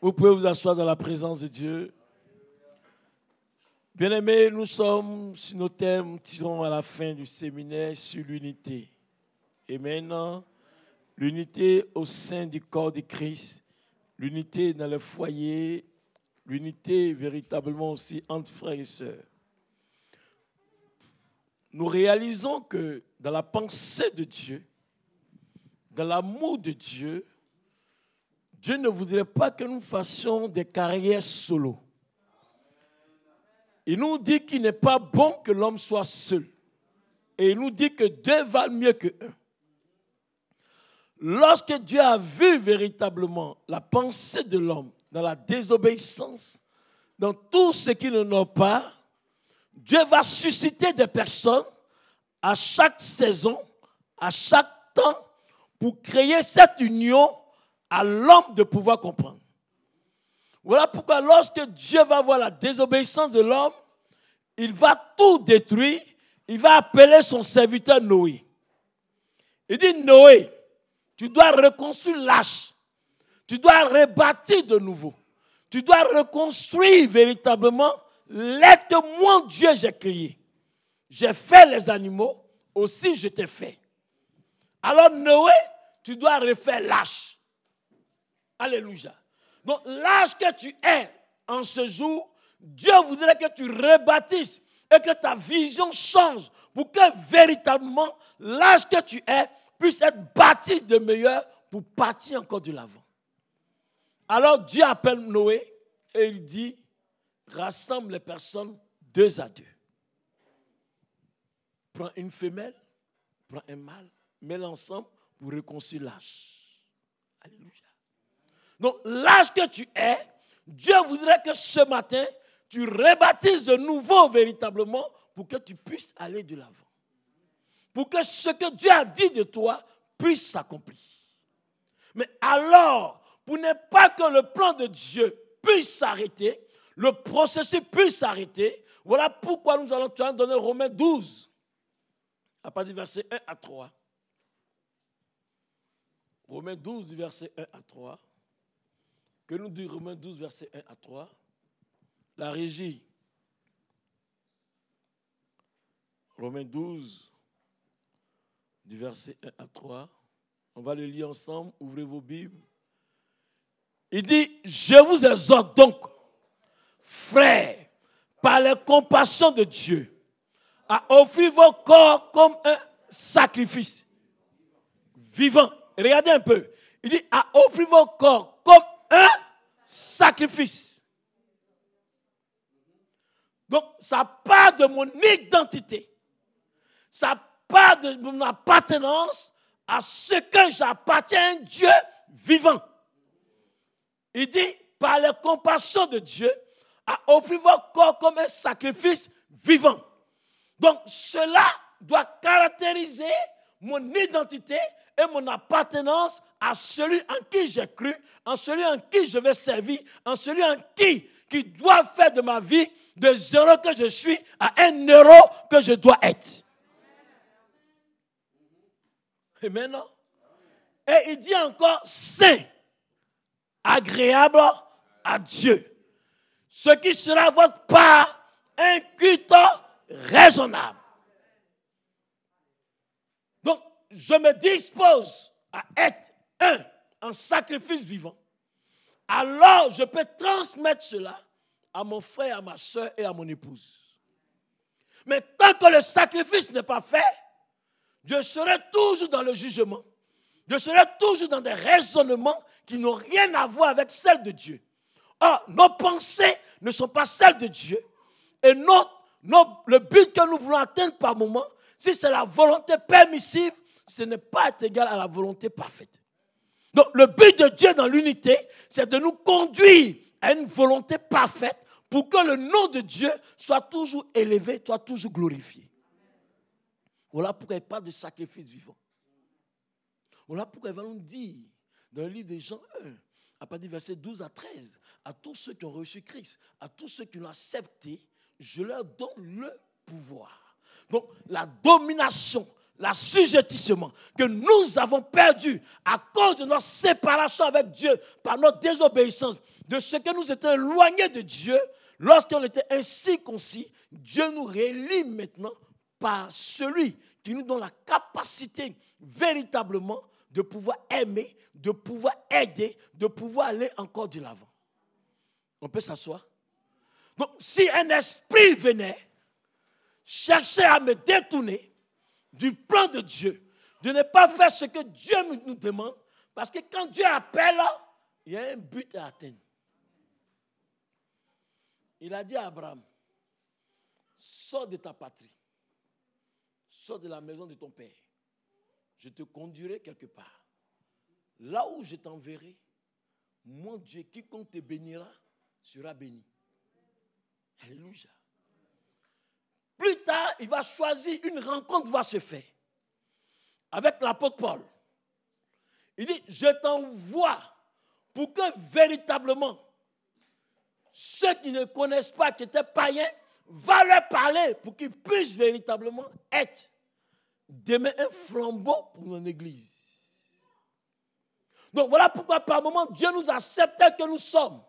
Vous pouvez vous asseoir dans la présence de Dieu. Bien-aimés, nous sommes sur nos thèmes, disons à la fin du séminaire sur l'unité. Et maintenant, l'unité au sein du corps de Christ, l'unité dans le foyer, l'unité véritablement aussi entre frères et sœurs. Nous réalisons que dans la pensée de Dieu, dans l'amour de Dieu, Dieu ne voudrait pas que nous fassions des carrières solo. Il nous dit qu'il n'est pas bon que l'homme soit seul. Et il nous dit que deux valent mieux que un. Lorsque Dieu a vu véritablement la pensée de l'homme dans la désobéissance, dans tout ce qui ne n'a pas, Dieu va susciter des personnes à chaque saison, à chaque temps, pour créer cette union à l'homme de pouvoir comprendre. Voilà pourquoi lorsque Dieu va voir la désobéissance de l'homme, il va tout détruire. Il va appeler son serviteur Noé. Il dit, Noé, tu dois reconstruire l'âge. Tu dois rebâtir de nouveau. Tu dois reconstruire véritablement l'être moi Dieu j'ai créé. J'ai fait les animaux, aussi je t'ai fait. Alors Noé, tu dois refaire l'âge. Alléluia. Donc l'âge que tu es en ce jour, Dieu voudrait que tu rebâtisses et que ta vision change pour que véritablement l'âge que tu es puisse être bâti de meilleur pour partir encore de l'avant. Alors Dieu appelle Noé et il dit, rassemble les personnes deux à deux. Prends une femelle, prends un mâle, mets ensemble pour reconstruire l'âge. Alléluia. Donc l'âge que tu es, Dieu voudrait que ce matin, tu rebaptises de nouveau véritablement pour que tu puisses aller de l'avant. Pour que ce que Dieu a dit de toi puisse s'accomplir. Mais alors, pour ne pas que le plan de Dieu puisse s'arrêter, le processus puisse s'arrêter, voilà pourquoi nous allons donner Romains 12, à partir du verset 1 à 3. Romains 12, du verset 1 à 3. Que nous dit Romains 12, verset 1 à 3 La régie. Romains 12, du verset 1 à 3. On va le lire ensemble. Ouvrez vos Bibles. Il dit, je vous exhorte donc, frères, par la compassion de Dieu, à offrir vos corps comme un sacrifice vivant. Regardez un peu. Il dit, à offrir vos corps comme un sacrifice. Donc, ça part de mon identité. Ça part de mon appartenance à ce que j'appartiens à Dieu vivant. Il dit, par la compassion de Dieu, à offrir votre corps comme un sacrifice vivant. Donc, cela doit caractériser mon identité et mon appartenance à celui en qui j'ai cru, en celui en qui je vais servir, en celui en qui qui doit faire de ma vie de zéro que je suis à un euro que je dois être. Et maintenant, et il dit encore saint, agréable à Dieu. Ce qui sera votre part, un culte raisonnable je me dispose à être un, en sacrifice vivant, alors je peux transmettre cela à mon frère, à ma soeur et à mon épouse. Mais tant que le sacrifice n'est pas fait, je serai toujours dans le jugement. Je serai toujours dans des raisonnements qui n'ont rien à voir avec celles de Dieu. Or, nos pensées ne sont pas celles de Dieu. Et le but que nous voulons atteindre par moment, si c'est la volonté permissive, ce n'est pas égal à la volonté parfaite. Donc le but de Dieu dans l'unité, c'est de nous conduire à une volonté parfaite pour que le nom de Dieu soit toujours élevé, soit toujours glorifié. Voilà pourquoi il parle de sacrifice vivant. Voilà pourquoi il va nous dire dans le livre de Jean 1, à partir du verset 12 à 13, à tous ceux qui ont reçu Christ, à tous ceux qui l'ont accepté, je leur donne le pouvoir. Donc la domination, l'assujettissement que nous avons perdu à cause de notre séparation avec Dieu par notre désobéissance, de ce que nous étions éloignés de Dieu, lorsqu'on était ainsi concis, Dieu nous réélit maintenant par celui qui nous donne la capacité véritablement de pouvoir aimer, de pouvoir aider, de pouvoir aller encore de l'avant. On peut s'asseoir Donc, si un esprit venait chercher à me détourner du plan de Dieu, de ne pas faire ce que Dieu nous demande, parce que quand Dieu appelle, il y a un but à atteindre. Il a dit à Abraham, sors de ta patrie, sors de la maison de ton père, je te conduirai quelque part. Là où je t'enverrai, mon Dieu, quiconque te bénira, sera béni. Alléluia. Plus tard, il va choisir, une rencontre va se faire avec l'apôtre Paul. Il dit, je t'envoie pour que véritablement ceux qui ne connaissent pas, qui étaient païens, va leur parler pour qu'ils puissent véritablement être demain un flambeau pour mon église. Donc voilà pourquoi par moment Dieu nous accepte tel que nous sommes.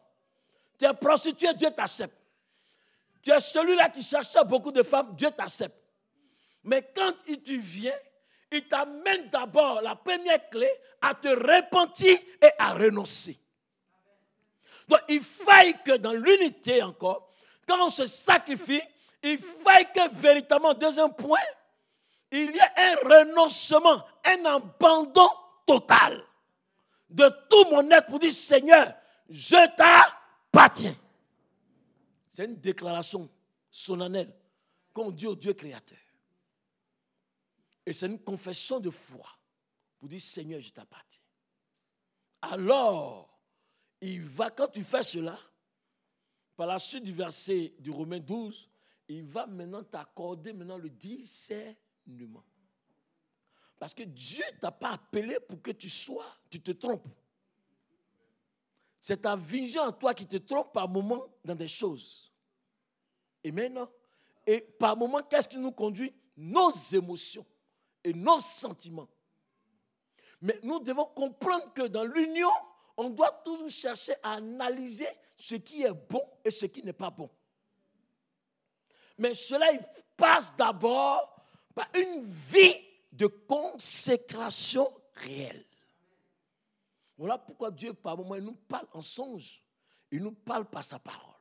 Tu es prostituée, Dieu t'accepte. Celui-là qui cherchait beaucoup de femmes, Dieu t'accepte. Mais quand tu viens, il t'amène d'abord la première clé à te repentir et à renoncer. Donc il faille que dans l'unité encore, quand on se sacrifie, il faille que véritablement, deuxième point, il y a un renoncement, un abandon total de tout mon être pour dire Seigneur, je t'appartiens. C'est une déclaration solennelle qu'on dit au Dieu créateur. Et c'est une confession de foi pour dire Seigneur, je t'appartiens. Alors, il va, quand tu fais cela, par la suite du verset du Romain 12, il va maintenant t'accorder maintenant le discernement. Parce que Dieu ne t'a pas appelé pour que tu sois, tu te trompes. C'est ta vision en toi qui te trompe par moment dans des choses. Et maintenant, et par moment, qu'est-ce qui nous conduit? Nos émotions et nos sentiments. Mais nous devons comprendre que dans l'union, on doit toujours chercher à analyser ce qui est bon et ce qui n'est pas bon. Mais cela passe d'abord par une vie de consécration réelle. Voilà pourquoi Dieu, par moments, il nous parle en songe. Il nous parle par sa parole.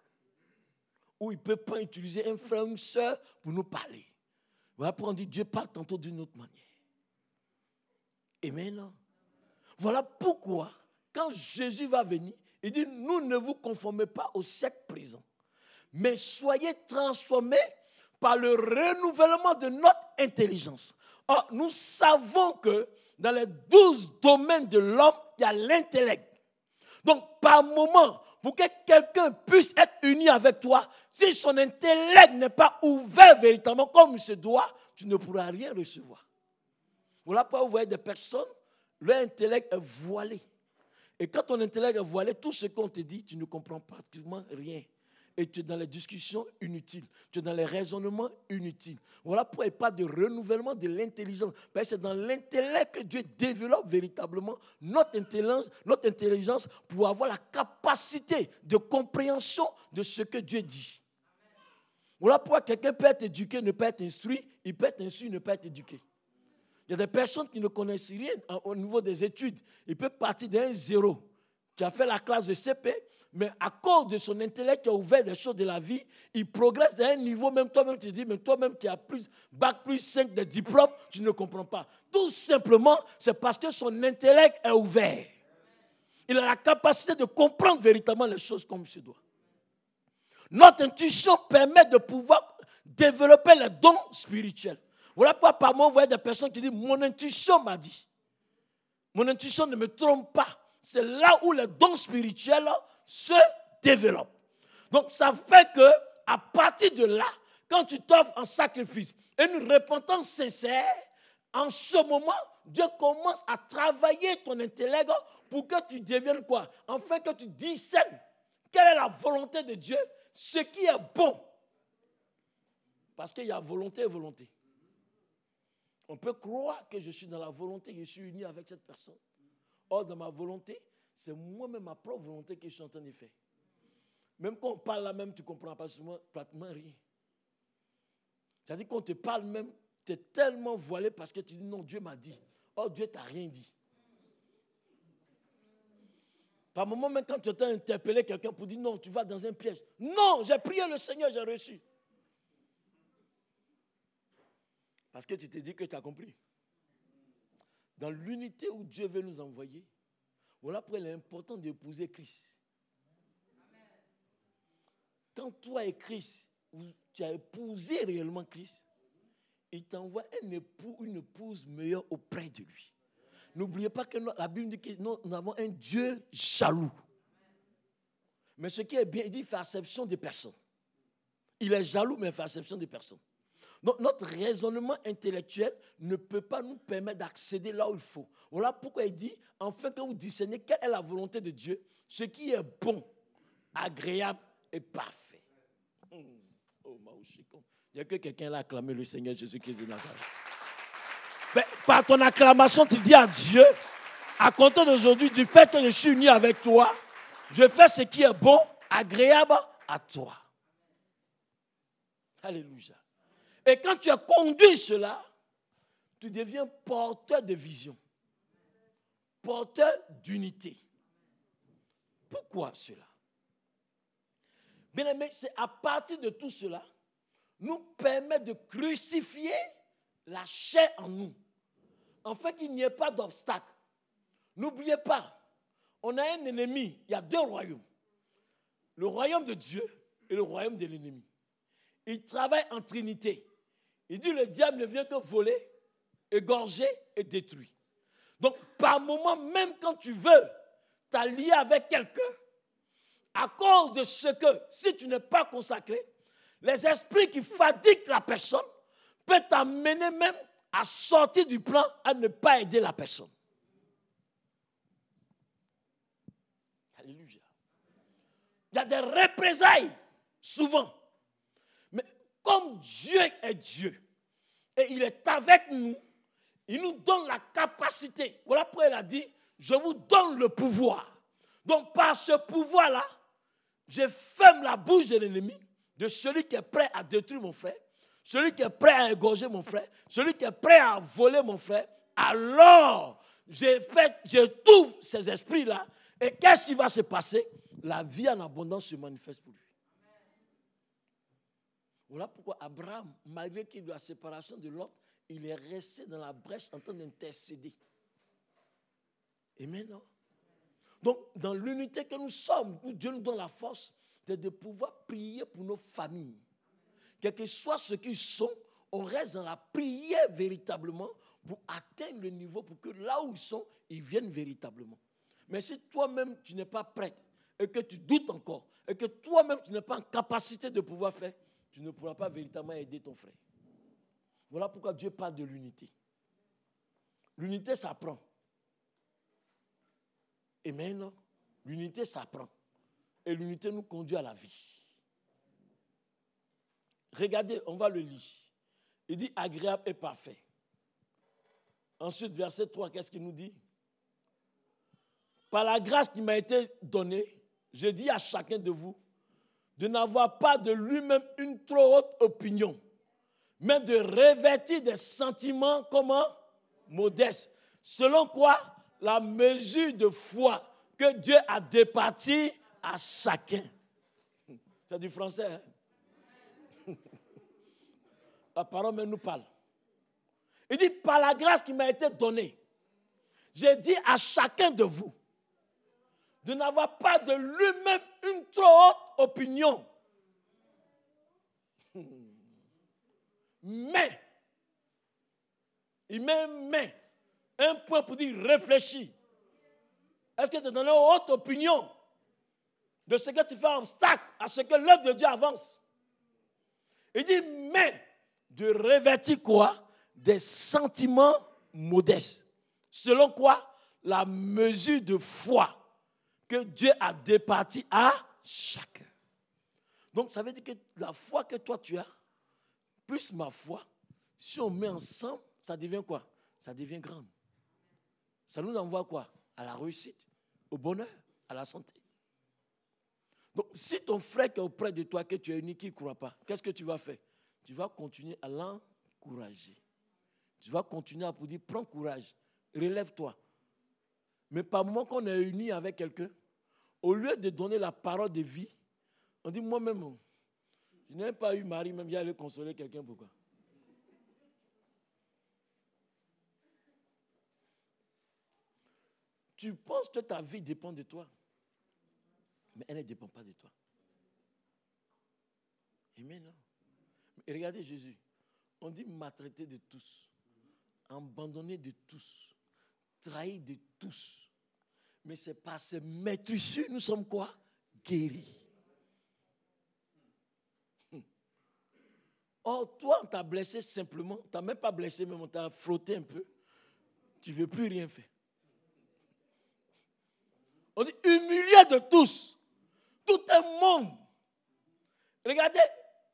Ou il ne peut pas utiliser un frère ou une soeur pour nous parler. Voilà pourquoi on dit Dieu parle tantôt d'une autre manière. Amen. Voilà pourquoi, quand Jésus va venir, il dit, nous ne vous conformez pas au siècle présent, mais soyez transformés par le renouvellement de notre intelligence. Or, nous savons que dans les douze domaines de l'homme, il y a l'intellect. Donc, par moment, pour que quelqu'un puisse être uni avec toi, si son intellect n'est pas ouvert véritablement comme il se doit, tu ne pourras rien recevoir. Voilà pourquoi vous voyez des personnes, leur intellect est voilé. Et quand ton intellect est voilé, tout ce qu'on te dit, tu ne comprends pratiquement rien. Et tu es dans les discussions inutiles. Tu es dans les raisonnements inutiles. Voilà pourquoi il n'y a pas de renouvellement de l'intelligence. Parce que c'est dans l'intellect que Dieu développe véritablement notre intelligence, notre intelligence pour avoir la capacité de compréhension de ce que Dieu dit. Voilà pourquoi quelqu'un peut être éduqué, ne pas être instruit. Il peut être instruit, ne pas être éduqué. Il y a des personnes qui ne connaissent rien au niveau des études. Il peut partir d'un zéro, qui a fait la classe de CP, mais à cause de son intellect qui a ouvert des choses de la vie, il progresse à un niveau, même toi-même tu dis, mais toi-même qui as plus, bac plus 5 de diplôme, tu ne comprends pas. Tout simplement, c'est parce que son intellect est ouvert. Il a la capacité de comprendre véritablement les choses comme il se doit. Notre intuition permet de pouvoir développer les dons spirituels. Voilà pourquoi par moi, vous voyez des personnes qui disent Mon intuition m'a dit. Mon intuition ne me trompe pas. C'est là où les dons spirituels se développent. Donc, ça fait que, à partir de là, quand tu t'offres un sacrifice une repentance sincère, en ce moment, Dieu commence à travailler ton intellect pour que tu deviennes quoi? Enfin, que tu discernes quelle est la volonté de Dieu, ce qui est bon. Parce qu'il y a volonté et volonté. On peut croire que je suis dans la volonté, je suis uni avec cette personne. Or, dans ma volonté, c'est moi-même ma propre volonté que je suis en train de faire. Même quand on parle là même, tu ne comprends pas pratiquement rien. C'est-à-dire qu'on te parle même, tu es tellement voilé parce que tu dis non, Dieu m'a dit. Or, Dieu t'a rien dit. Par moment, même quand tu as interpellé quelqu'un pour dire non, tu vas dans un piège. Non, j'ai prié le Seigneur, j'ai reçu. Parce que tu t'es dit que tu as compris. Dans l'unité où Dieu veut nous envoyer, voilà pourquoi il est important d'épouser Christ. Quand toi et Christ, tu as épousé réellement Christ, il t'envoie une épouse meilleure auprès de lui. N'oubliez pas que la Bible dit que nous, avons un Dieu jaloux. Mais ce qui est bien, il dit il fait acception des personnes. Il est jaloux, mais il fait acception des personnes. Notre raisonnement intellectuel ne peut pas nous permettre d'accéder là où il faut. Voilà pourquoi il dit, enfin que vous discernez quelle est la volonté de Dieu, ce qui est bon, agréable et parfait. Hmm. Oh, il n'y a que quelqu'un là acclamé le Seigneur Jésus-Christ de Nazareth. Mais par ton acclamation, tu dis à Dieu, à compter d'aujourd'hui, du fait que je suis uni avec toi, je fais ce qui est bon, agréable à toi. Alléluia. Et quand tu as conduit cela, tu deviens porteur de vision, porteur d'unité. Pourquoi cela? Bien aimé, c'est à partir de tout cela, nous permet de crucifier la chair en nous, en fait qu'il n'y ait pas d'obstacle. N'oubliez pas, on a un ennemi, il y a deux royaumes. Le royaume de Dieu et le royaume de l'ennemi. Ils travaillent en trinité. Il dit le diable ne vient que voler, égorger et détruire. Donc, par moment, même quand tu veux t'allier avec quelqu'un, à cause de ce que, si tu n'es pas consacré, les esprits qui fatiguent la personne peuvent t'amener même à sortir du plan, à ne pas aider la personne. Alléluia. Il y a des représailles, souvent. Comme Dieu est Dieu et il est avec nous, il nous donne la capacité. Voilà pourquoi il a dit, je vous donne le pouvoir. Donc par ce pouvoir-là, je ferme la bouche de l'ennemi, de celui qui est prêt à détruire mon frère, celui qui est prêt à égorger mon frère, celui qui est prêt à voler mon frère. Alors, j'ai fait, je ces esprits-là. Et qu'est-ce qui va se passer? La vie en abondance se manifeste pour lui. Voilà pourquoi Abraham, malgré qu'il ait eu la séparation de l'autre, il est resté dans la brèche en train d'intercéder. Et maintenant, donc dans l'unité que nous sommes, Dieu nous donne la force, de pouvoir prier pour nos familles. Quel que soit ce qu'ils sont, on reste dans la prière véritablement pour atteindre le niveau, pour que là où ils sont, ils viennent véritablement. Mais si toi-même, tu n'es pas prêt et que tu doutes encore, et que toi-même, tu n'es pas en capacité de pouvoir faire, tu ne pourras pas véritablement aider ton frère. Voilà pourquoi Dieu parle de l'unité. L'unité s'apprend. Et maintenant, l'unité s'apprend. Et l'unité nous conduit à la vie. Regardez, on va le lire. Il dit agréable et parfait. Ensuite, verset 3, qu'est-ce qu'il nous dit? Par la grâce qui m'a été donnée, je dis à chacun de vous de n'avoir pas de lui-même une trop haute opinion, mais de revêtir des sentiments comment? Modestes. Selon quoi? La mesure de foi que Dieu a départie à chacun. C'est du français. Hein? La parole nous parle. Il dit, par la grâce qui m'a été donnée, j'ai dit à chacun de vous de n'avoir pas de lui-même une trop haute opinion. Mais, il met mais, un point pour dire réfléchis. Est-ce que tu es dans une haute opinion de ce que tu fais obstacle à ce que l'œuvre de Dieu avance? Il dit, mais de revêtir quoi? Des sentiments modestes. Selon quoi? La mesure de foi que Dieu a départi à chacun. Donc ça veut dire que la foi que toi tu as, plus ma foi, si on met ensemble, ça devient quoi? Ça devient grand. Ça nous envoie quoi? À la réussite, au bonheur, à la santé. Donc, si ton frère qui est auprès de toi, que tu es unique, qui ne croit pas, qu'est-ce que tu vas faire? Tu vas continuer à l'encourager. Tu vas continuer à dire, prends courage, relève-toi. Mais par moment qu'on est uni avec quelqu'un, au lieu de donner la parole de vie, on dit moi-même, je n'ai pas eu mari, même aller consoler quelqu'un, pourquoi? Tu penses que ta vie dépend de toi, mais elle ne dépend pas de toi. Amen. Non? Regardez Jésus. On dit maltraité de tous, abandonné de tous, trahi de tous. Mais c'est pas ce maître nous sommes quoi? Guéris. Or, toi, on t'a blessé simplement. Tu n'as même pas blessé, mais on t'a frotté un peu. Tu ne veux plus rien faire. On dit humilié de tous. Tout un monde. Regardez,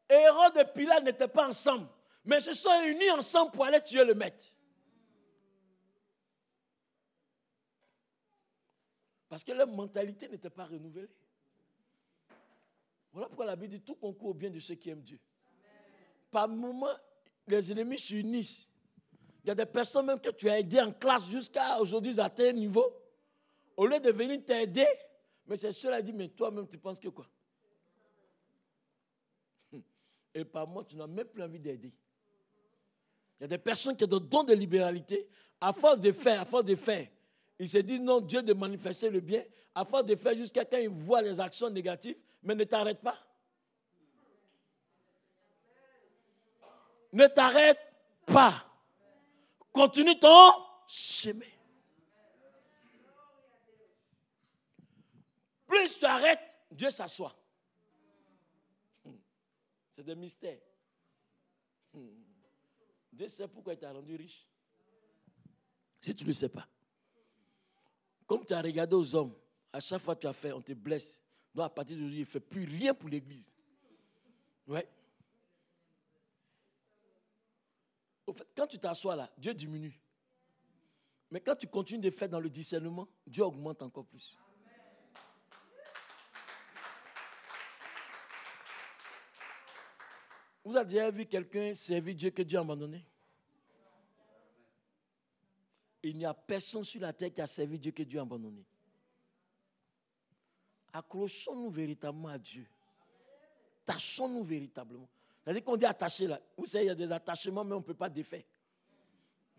Hérode et Pilate n'étaient pas ensemble, mais se sont unis ensemble pour aller tuer le maître. Parce que leur mentalité n'était pas renouvelée. Voilà pourquoi la Bible dit tout concourt au bien de ceux qui aiment Dieu. Par moment, les ennemis s'unissent. Il y a des personnes même que tu as aidées en classe jusqu'à aujourd'hui à tel niveau. Au lieu de venir t'aider, mais c'est cela dit, mais toi-même, tu penses que quoi? Et par moi, tu n'as même plus envie d'aider. Il y a des personnes qui ont des dons de libéralité. À force de faire, à force de faire, ils se disent non, Dieu de manifester le bien. À force de faire jusqu'à quand ils voient les actions négatives, mais ne t'arrête pas. Ne t'arrête pas. Continue ton chemin. Plus tu arrêtes, Dieu s'assoit. C'est des mystères. Dieu sait pourquoi il t'a rendu riche. Si tu ne le sais pas. Comme tu as regardé aux hommes, à chaque fois que tu as fait, on te blesse. Donc à partir d'aujourd'hui, il ne fait plus rien pour l'Église. Ouais. Quand tu t'assois là, Dieu diminue. Mais quand tu continues de faire dans le discernement, Dieu augmente encore plus. Vous avez déjà vu quelqu'un servir Dieu que Dieu a abandonné? Il n'y a personne sur la terre qui a servi Dieu que Dieu a abandonné. Accrochons-nous véritablement à Dieu. Tâchons-nous véritablement. C'est-à-dire qu'on dit attaché là. Vous savez, il y a des attachements, mais on ne peut pas défaire.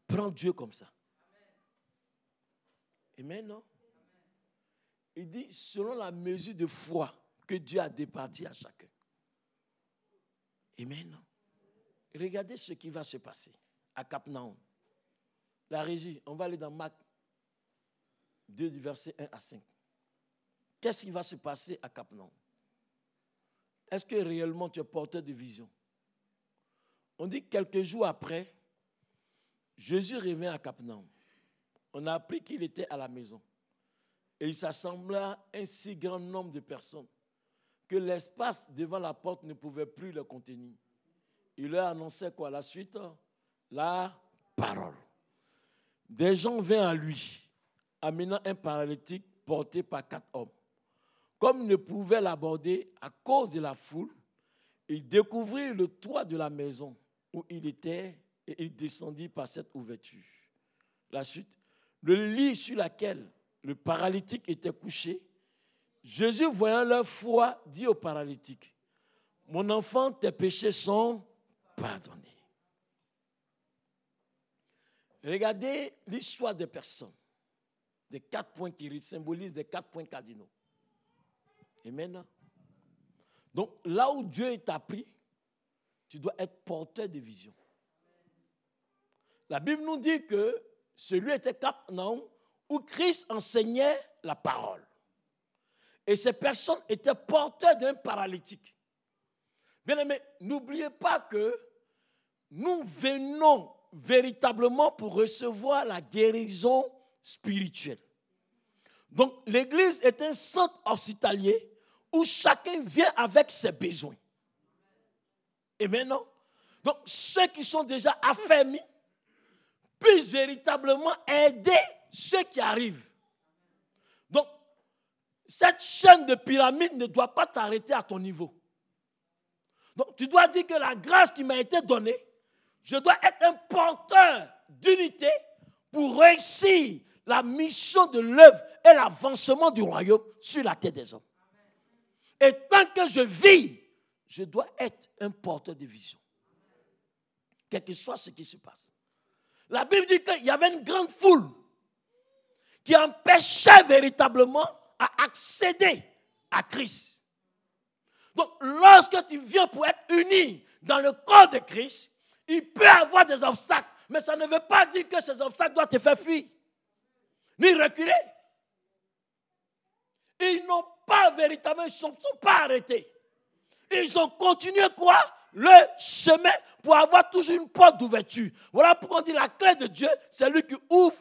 Prends Dieu comme ça. Et maintenant, il dit selon la mesure de foi que Dieu a départi à chacun. Amen. Regardez ce qui va se passer à Capnaon. La régie, on va aller dans Marc 2, verset 1 à 5. Qu'est-ce qui va se passer à Capnaon Est-ce que réellement tu es porteur de vision? On dit quelques jours après, Jésus revient à Capnaon. On a appris qu'il était à la maison. Et il s'assembla un si grand nombre de personnes que l'espace devant la porte ne pouvait plus le contenir. Il leur annonçait quoi? La suite La parole. Des gens vinrent à lui, amenant un paralytique porté par quatre hommes. Comme ne pouvait l'aborder à cause de la foule, il découvrit le toit de la maison où il était et il descendit par cette ouverture. La suite, le lit sur lequel le paralytique était couché Jésus, voyant leur foi, dit au paralytique, mon enfant, tes péchés sont pardonnés. Regardez l'histoire des personnes, des quatre points qui symbolisent des quatre points cardinaux. Maintenant, donc là où Dieu t'a pris, tu dois être porteur de vision. La Bible nous dit que celui était Cap où Christ enseignait la parole. Et ces personnes étaient porteurs d'un paralytique. Bien aimé, n'oubliez pas que nous venons véritablement pour recevoir la guérison spirituelle. Donc l'Église est un centre hospitalier où chacun vient avec ses besoins. Et maintenant, donc ceux qui sont déjà affermis, puisse véritablement aider ceux qui arrivent. Donc, cette chaîne de pyramide ne doit pas t'arrêter à ton niveau. Donc, tu dois dire que la grâce qui m'a été donnée, je dois être un porteur d'unité pour réussir la mission de l'œuvre et l'avancement du royaume sur la tête des hommes. Et tant que je vis, je dois être un porteur de vision. Quel que soit ce qui se passe. La Bible dit qu'il y avait une grande foule qui empêchait véritablement à accéder à Christ. Donc, lorsque tu viens pour être uni dans le corps de Christ, il peut avoir des obstacles, mais ça ne veut pas dire que ces obstacles doivent te faire fuir, ni reculer. Ils n'ont pas véritablement, ils ne sont, pas arrêtés. Ils ont continué quoi? Le chemin pour avoir toujours une porte d'ouverture. Voilà pourquoi on dit la clé de Dieu, c'est lui qui ouvre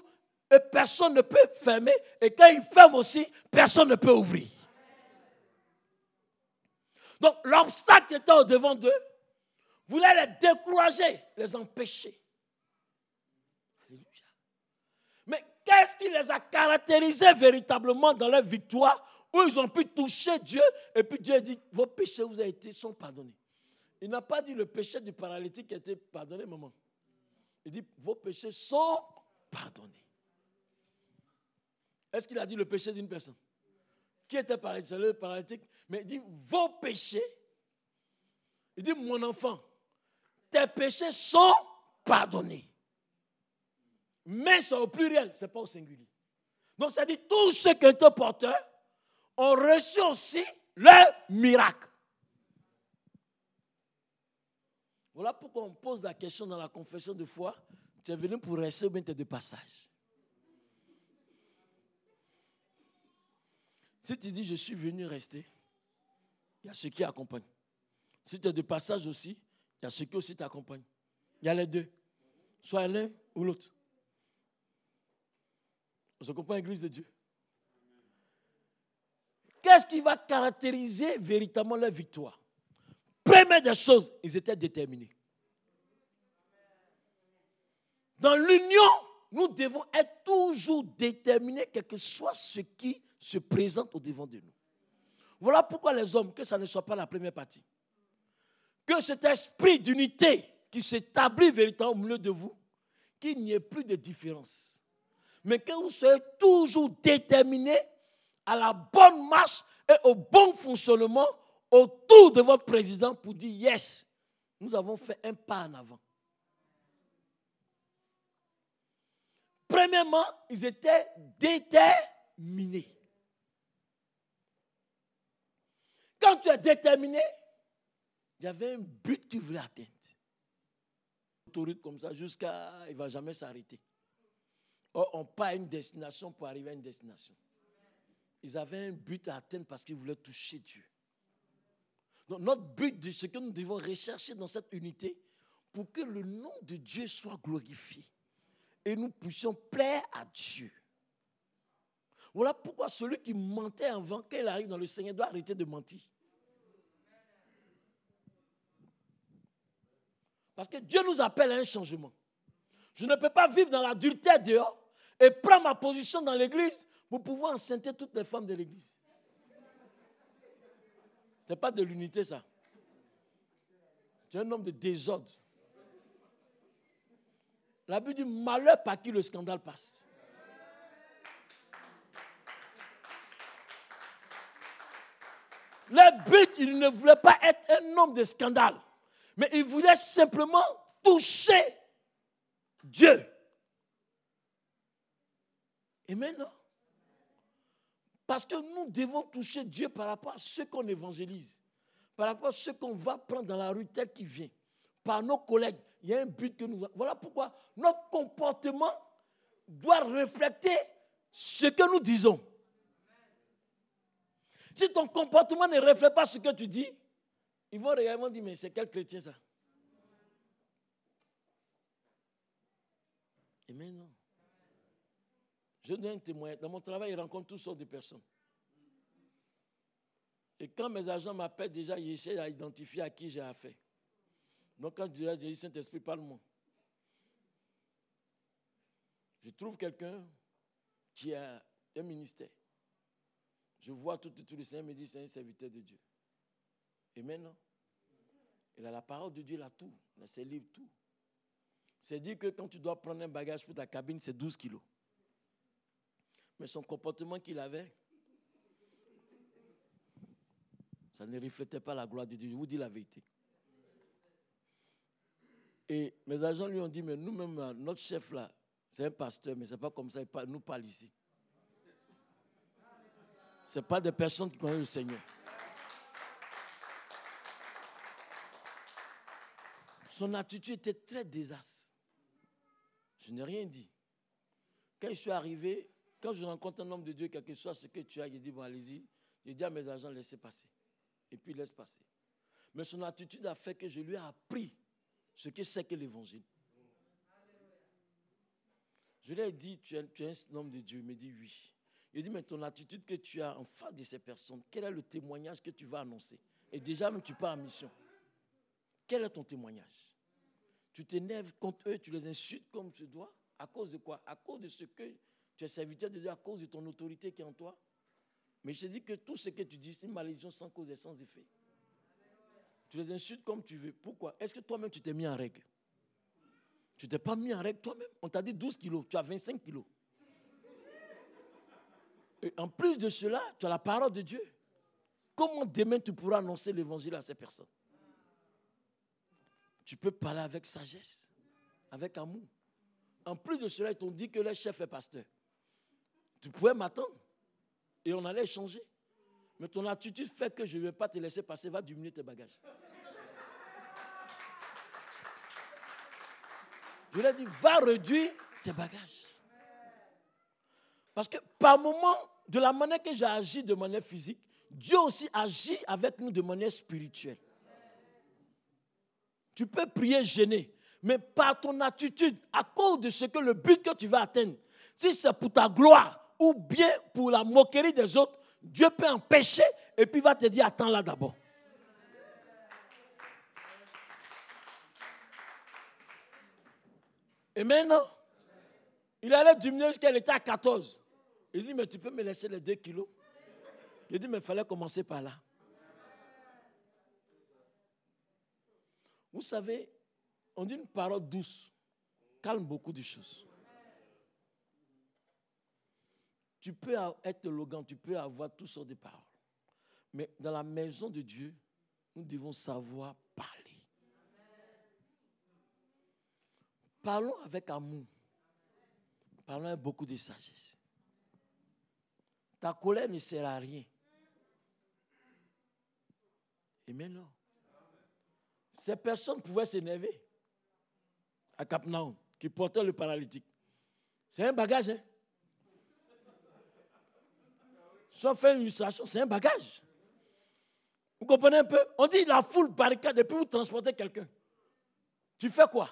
et personne ne peut fermer. Et quand il ferme aussi, personne ne peut ouvrir. Donc l'obstacle qui était au devant d'eux voulait les décourager, les empêcher. Mais qu'est-ce qui les a caractérisés véritablement dans leur victoire? Où ils ont pu toucher Dieu et puis Dieu dit vos péchés vous ont été sont pardonnés. Il n'a pas dit le péché du paralytique a été pardonné, maman. Il dit vos péchés sont pardonnés. Est-ce qu'il a dit le péché d'une personne? Qui était paralytique? C'est le paralytique. Mais il dit vos péchés. Il dit mon enfant, tes péchés sont pardonnés. Mais c'est au pluriel, ce n'est pas au singulier. Donc ça dit tous ceux qui étaient porteurs ont reçu aussi le miracle. Voilà pourquoi on pose la question dans la confession de foi, tu es venu pour rester ou bien tu es de passage? Si tu dis je suis venu rester, il y a ceux qui accompagnent. Si tu es de passage aussi, il y a ceux qui aussi t'accompagnent. Il y a les deux. Soit l'un ou l'autre. On se comprend l'église de Dieu? Qu'est-ce qui va caractériser véritablement leur victoire? Première des choses, ils étaient déterminés. Dans l'union, nous devons être toujours déterminés, quel que soit ce qui se présente au devant de nous. Voilà pourquoi les hommes, que ça ne soit pas la première partie, que cet esprit d'unité qui s'établit véritablement au milieu de vous, qu'il n'y ait plus de différence, mais que vous soyez toujours déterminés à la bonne marche et au bon fonctionnement autour de votre président pour dire yes, nous avons fait un pas en avant. Premièrement, ils étaient déterminés. Quand tu es déterminé, il y avait un but que tu voulais atteindre. comme ça jusqu'à. Il ne va jamais s'arrêter. on part à une destination pour arriver à une destination. Ils avaient un but à atteindre parce qu'ils voulaient toucher Dieu. Donc notre but de ce que nous devons rechercher dans cette unité, pour que le nom de Dieu soit glorifié et nous puissions plaire à Dieu. Voilà pourquoi celui qui mentait avant, qu'il arrive dans le Seigneur, doit arrêter de mentir. Parce que Dieu nous appelle à un changement. Je ne peux pas vivre dans l'adultère dehors et prendre ma position dans l'église pour pouvoir enceinter toutes les femmes de l'église. Ce n'est pas de l'unité, ça. Es un homme de désordre. La Bible dit malheur par qui le scandale passe. Le but, il ne voulait pas être un homme de scandale. Mais il voulait simplement toucher Dieu. Et maintenant, parce que nous devons toucher Dieu par rapport à ce qu'on évangélise, par rapport à ce qu'on va prendre dans la rue tel qu'il vient, par nos collègues. Il y a un but que nous. Voilà pourquoi notre comportement doit refléter ce que nous disons. Si ton comportement ne reflète pas ce que tu dis, ils vont réellement dire, mais c'est quel chrétien ça? Et maintenant, je donne un témoignage. Dans mon travail, je rencontre toutes sortes de personnes. Et quand mes agents m'appellent, déjà, j'essaie d'identifier à qui j'ai affaire. Donc, quand je dis, Saint-Esprit, parle-moi. Je trouve quelqu'un qui a un ministère. Je vois tout, tout, le Seigneur me dit, c'est un serviteur de Dieu. Et maintenant, il a la parole de Dieu, il a tout. Il a ses tout. C'est dit que quand tu dois prendre un bagage pour ta cabine, c'est 12 kilos. Mais son comportement qu'il avait, ça ne reflétait pas la gloire de Dieu. Je vous dis la vérité. Et mes agents lui ont dit, mais nous-mêmes, notre chef là, c'est un pasteur, mais ce n'est pas comme ça, il nous parle ici. Ce pas des personnes qui connaissent le Seigneur. Son attitude était très désastre. Je n'ai rien dit. Quand je suis arrivé, quand je rencontre un homme de Dieu, quel que soit ce que tu as, je dis, bon, allez-y. Je dis à mes agents, laissez passer. Et puis, laisse passer. Mais son attitude a fait que je lui ai appris ce que c'est que l'évangile. Je lui ai dit, tu es, un homme de Dieu. Il me dit oui. Il dit, mais ton attitude que tu as en face de ces personnes, quel est le témoignage que tu vas annoncer? Et déjà, même tu pars en mission. Quel est ton témoignage? Tu t'énerves contre eux, tu les insultes comme tu dois. À cause de quoi? À cause de ce que tu es serviteur de Dieu, à cause de ton autorité qui est en toi. Mais je te dis que tout ce que tu dis, c'est une malédiction sans cause et sans effet. Tu les insultes comme tu veux. Pourquoi? Est-ce que toi-même tu t'es mis en règle? Tu t'es pas mis en règle toi-même? On t'a dit 12 kilos, tu as 25 kilos. Et en plus de cela, tu as la parole de Dieu. Comment demain tu pourras annoncer l'évangile à ces personnes? Tu peux parler avec sagesse, avec amour. En plus de cela, ils t'ont dit que le chef est pasteur. Tu pouvais m'attendre et on allait échanger. Mais ton attitude fait que je ne vais pas te laisser passer, va diminuer tes bagages. Je lui ai dit, va réduire tes bagages. Parce que par moment, de la manière que j'ai agi de manière physique, Dieu aussi agit avec nous de manière spirituelle. Tu peux prier gêné, mais par ton attitude, à cause de ce que le but que tu vas atteindre, si c'est pour ta gloire ou bien pour la moquerie des autres, Dieu peut empêcher et puis il va te dire attends là d'abord. Et maintenant, il allait diminuer jusqu'à l'état à 14. Il dit, mais tu peux me laisser les 2 kilos? Il dit, mais il fallait commencer par là. Vous savez, on dit une parole douce, calme beaucoup de choses. Tu peux être logant, tu peux avoir toutes sortes de paroles. Mais dans la maison de Dieu, nous devons savoir parler. Parlons avec amour. Parlons avec beaucoup de sagesse. Ta colère ne sert à rien. Et maintenant, ces personnes pouvaient s'énerver à Capnaum, qui portait le paralytique. C'est un bagage, hein? Soit fait une illustration, c'est un bagage. Vous comprenez un peu? On dit la foule barricade et puis vous transportez quelqu'un. Tu fais quoi?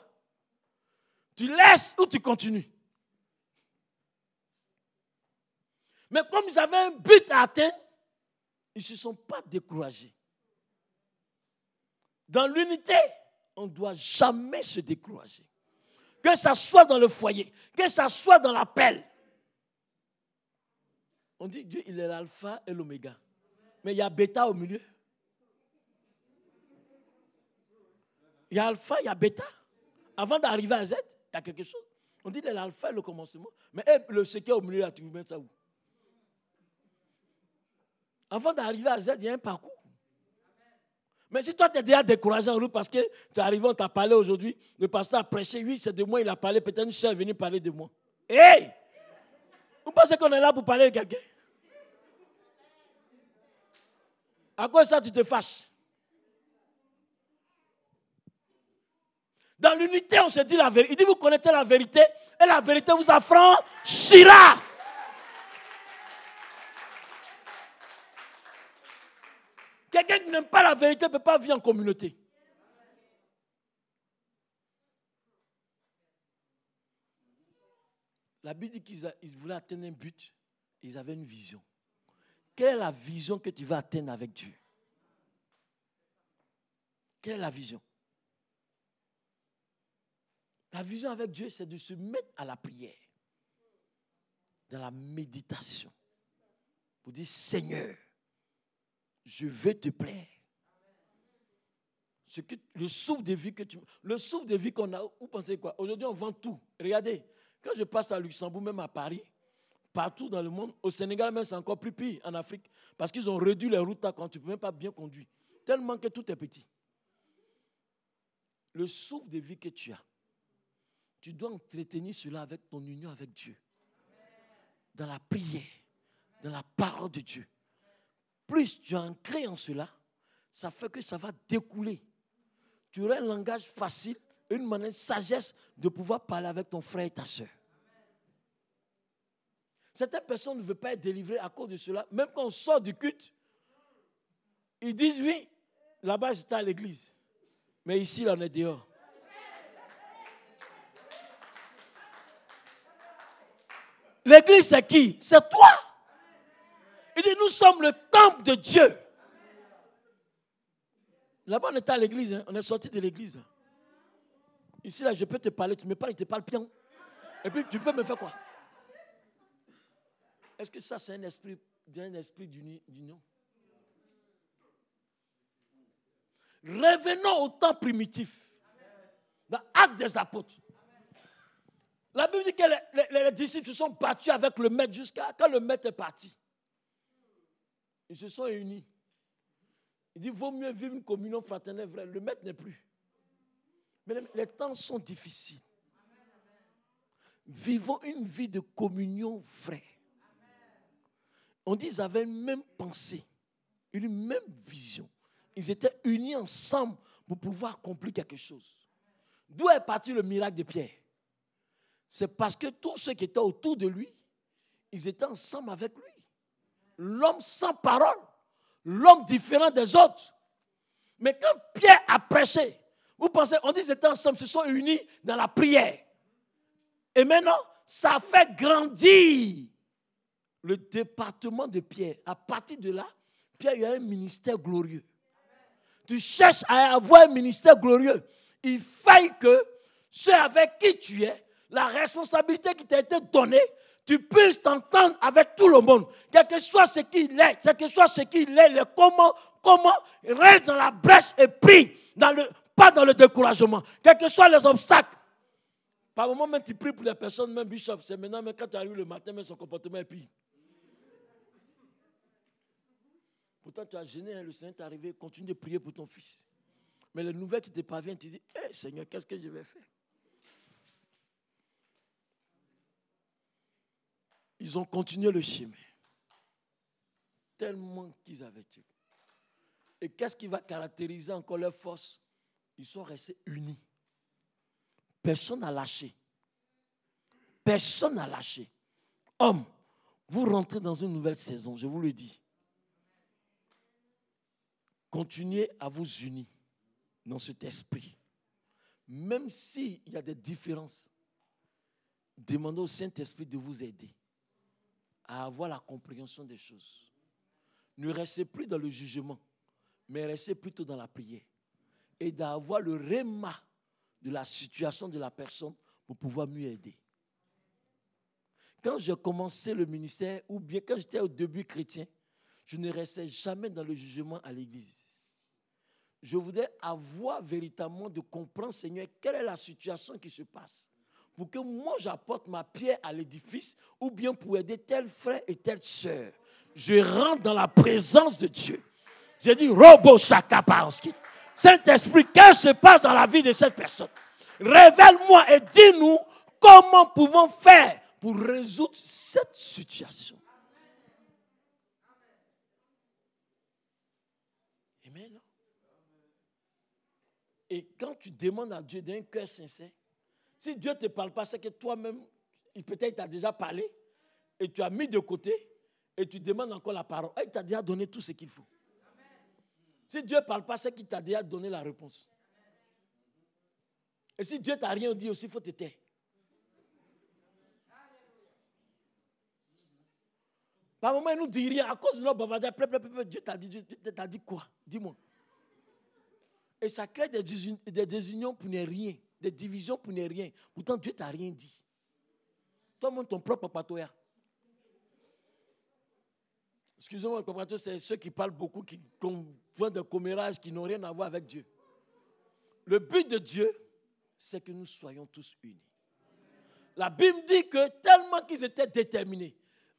Tu laisses ou tu continues? Mais comme ils avaient un but à atteindre, ils ne se sont pas découragés. Dans l'unité, on ne doit jamais se décourager. Que ça soit dans le foyer, que ça soit dans l'appel. On dit Dieu, il est l'alpha et l'oméga. Mais il y a bêta au milieu. Il y a alpha, il y a bêta. Avant d'arriver à Z, il y a quelque chose. On dit l'alpha et le commencement. Mais eh, le ce qui est au milieu, là, tu mets ça où? Avant d'arriver à Z, il y a un parcours. Mais si toi, tu es déjà découragé en route parce que tu es arrivé, on t'a parlé aujourd'hui, le pasteur a prêché, oui, c'est de moi, il a parlé, peut-être une soeur est venue parler de moi. Hey! Vous pensez qu'on est là pour parler de quelqu'un? À quoi ça, tu te fâches? Dans l'unité, on se dit la vérité. Il dit, vous connaissez la vérité et la vérité vous affranchira. Quelqu'un qui n'aime pas la vérité ne peut pas vivre en communauté. La Bible dit qu'ils voulaient atteindre un but, ils avaient une vision. Quelle est la vision que tu vas atteindre avec Dieu? Quelle est la vision? La vision avec Dieu, c'est de se mettre à la prière. dans la méditation pour dire Seigneur, je veux te plaire. Ce que, le souffle de vie que tu. Le souffle de vie qu'on a, vous pensez quoi? Aujourd'hui, on vend tout. Regardez, quand je passe à Luxembourg, même à Paris, partout dans le monde, au Sénégal même, c'est encore plus pire en Afrique. Parce qu'ils ont réduit les routes quand tu ne peux même pas bien conduire. Tellement que tout est petit. Le souffle de vie que tu as, tu dois entretenir cela avec ton union avec Dieu. Dans la prière, dans la parole de Dieu. Plus tu as ancré en cela, ça fait que ça va découler. Tu auras un langage facile, une manière de sagesse de pouvoir parler avec ton frère et ta soeur. Certaines personnes ne veulent pas être délivrées à cause de cela. Même quand on sort du culte, ils disent oui, là-bas c'était à l'église. Mais ici, là, on est dehors. L'église, c'est qui? C'est toi. Il dit, nous sommes le temple de Dieu. Là-bas, on était à l'église. Hein. On est sorti de l'église. Ici, là, je peux te parler. Tu me parles, tu te parles bien. Et puis, tu peux me faire quoi? Est-ce que ça, c'est un esprit, esprit d'union? Revenons au temps primitif. Dans l'acte des apôtres. La Bible dit que les, disciples se sont battus avec le maître jusqu'à quand le maître est parti. Ils se sont unis. Il dit, vaut mieux vivre une communion fraternelle vraie. Le maître n'est plus. Mais les temps sont difficiles. Vivons une vie de communion vraie. On dit qu'ils avaient une même pensée, une même vision. Ils étaient unis ensemble pour pouvoir accomplir quelque chose. D'où est parti le miracle de Pierre? C'est parce que tous ceux qui étaient autour de lui, ils étaient ensemble avec lui. L'homme sans parole, l'homme différent des autres. Mais quand Pierre a prêché, vous pensez, on dit qu'ils étaient ensemble, ils se sont unis dans la prière. Et maintenant, ça fait grandir le département de Pierre. À partir de là, Pierre a un ministère glorieux tu cherches à avoir un ministère glorieux, il faille que ceux avec qui tu es, la responsabilité qui t'a été donnée, tu puisses t'entendre avec tout le monde. Quel que soit ce qu'il est, quel que soit ce qu'il est, le comment, comment, reste dans la brèche et prie, pas dans le découragement. Quels que soient les obstacles. Par moment, même tu pries pour les personnes, même Bishop, c'est maintenant, mais quand tu arrives le matin, même son comportement est pire. Pourtant, tu as gêné, hein, le Seigneur est arrivé, continue de prier pour ton fils. Mais les nouvelles qui te parviennent, tu dis, hé Seigneur, qu'est-ce que je vais faire? Ils ont continué le chemin. Tellement qu'ils avaient tué. Et qu'est-ce qui va caractériser encore leur force? Ils sont restés unis. Personne n'a lâché. Personne n'a lâché. Homme, vous rentrez dans une nouvelle saison, je vous le dis. Continuez à vous unir dans cet esprit. Même s'il y a des différences, demandez au Saint-Esprit de vous aider à avoir la compréhension des choses. Ne restez plus dans le jugement, mais restez plutôt dans la prière. Et d'avoir le réma de la situation de la personne pour pouvoir mieux aider. Quand j'ai commencé le ministère, ou bien quand j'étais au début chrétien, je ne restais jamais dans le jugement à l'église. Je voudrais avoir véritablement de comprendre, Seigneur, quelle est la situation qui se passe. Pour que moi, j'apporte ma pierre à l'édifice ou bien pour aider tel frère et telle soeur. Je rentre dans la présence de Dieu. J'ai dit, Robo Shakapaoski. Saint-Esprit, qu'est-ce qui se passe dans la vie de cette personne? Révèle-moi et dis-nous comment pouvons faire pour résoudre cette situation. Et quand tu demandes à Dieu d'un cœur sincère, si Dieu ne te parle pas, c'est que toi-même, peut-être t'a déjà parlé et tu as mis de côté et tu demandes encore la parole. il t'a déjà donné tout ce qu'il faut. Si Dieu ne parle pas, c'est qu'il t'a déjà donné la réponse. Et si Dieu t'a rien dit aussi, il faut te taire. Par moment, il nous dit rien. À cause de notre bavardage, Dieu t'a dit, Dieu t'a dit quoi? Dis-moi. Et ça crée des, désunions pour ne rien, des divisions pour ne rien. Pourtant, Dieu t'a rien dit. Toi-même, ton propre patoya. Excusez-moi, c'est ceux qui parlent beaucoup, qui font des commérages qui n'ont rien à voir avec Dieu. Le but de Dieu, c'est que nous soyons tous unis. La Bible dit que tellement qu'ils étaient déterminés,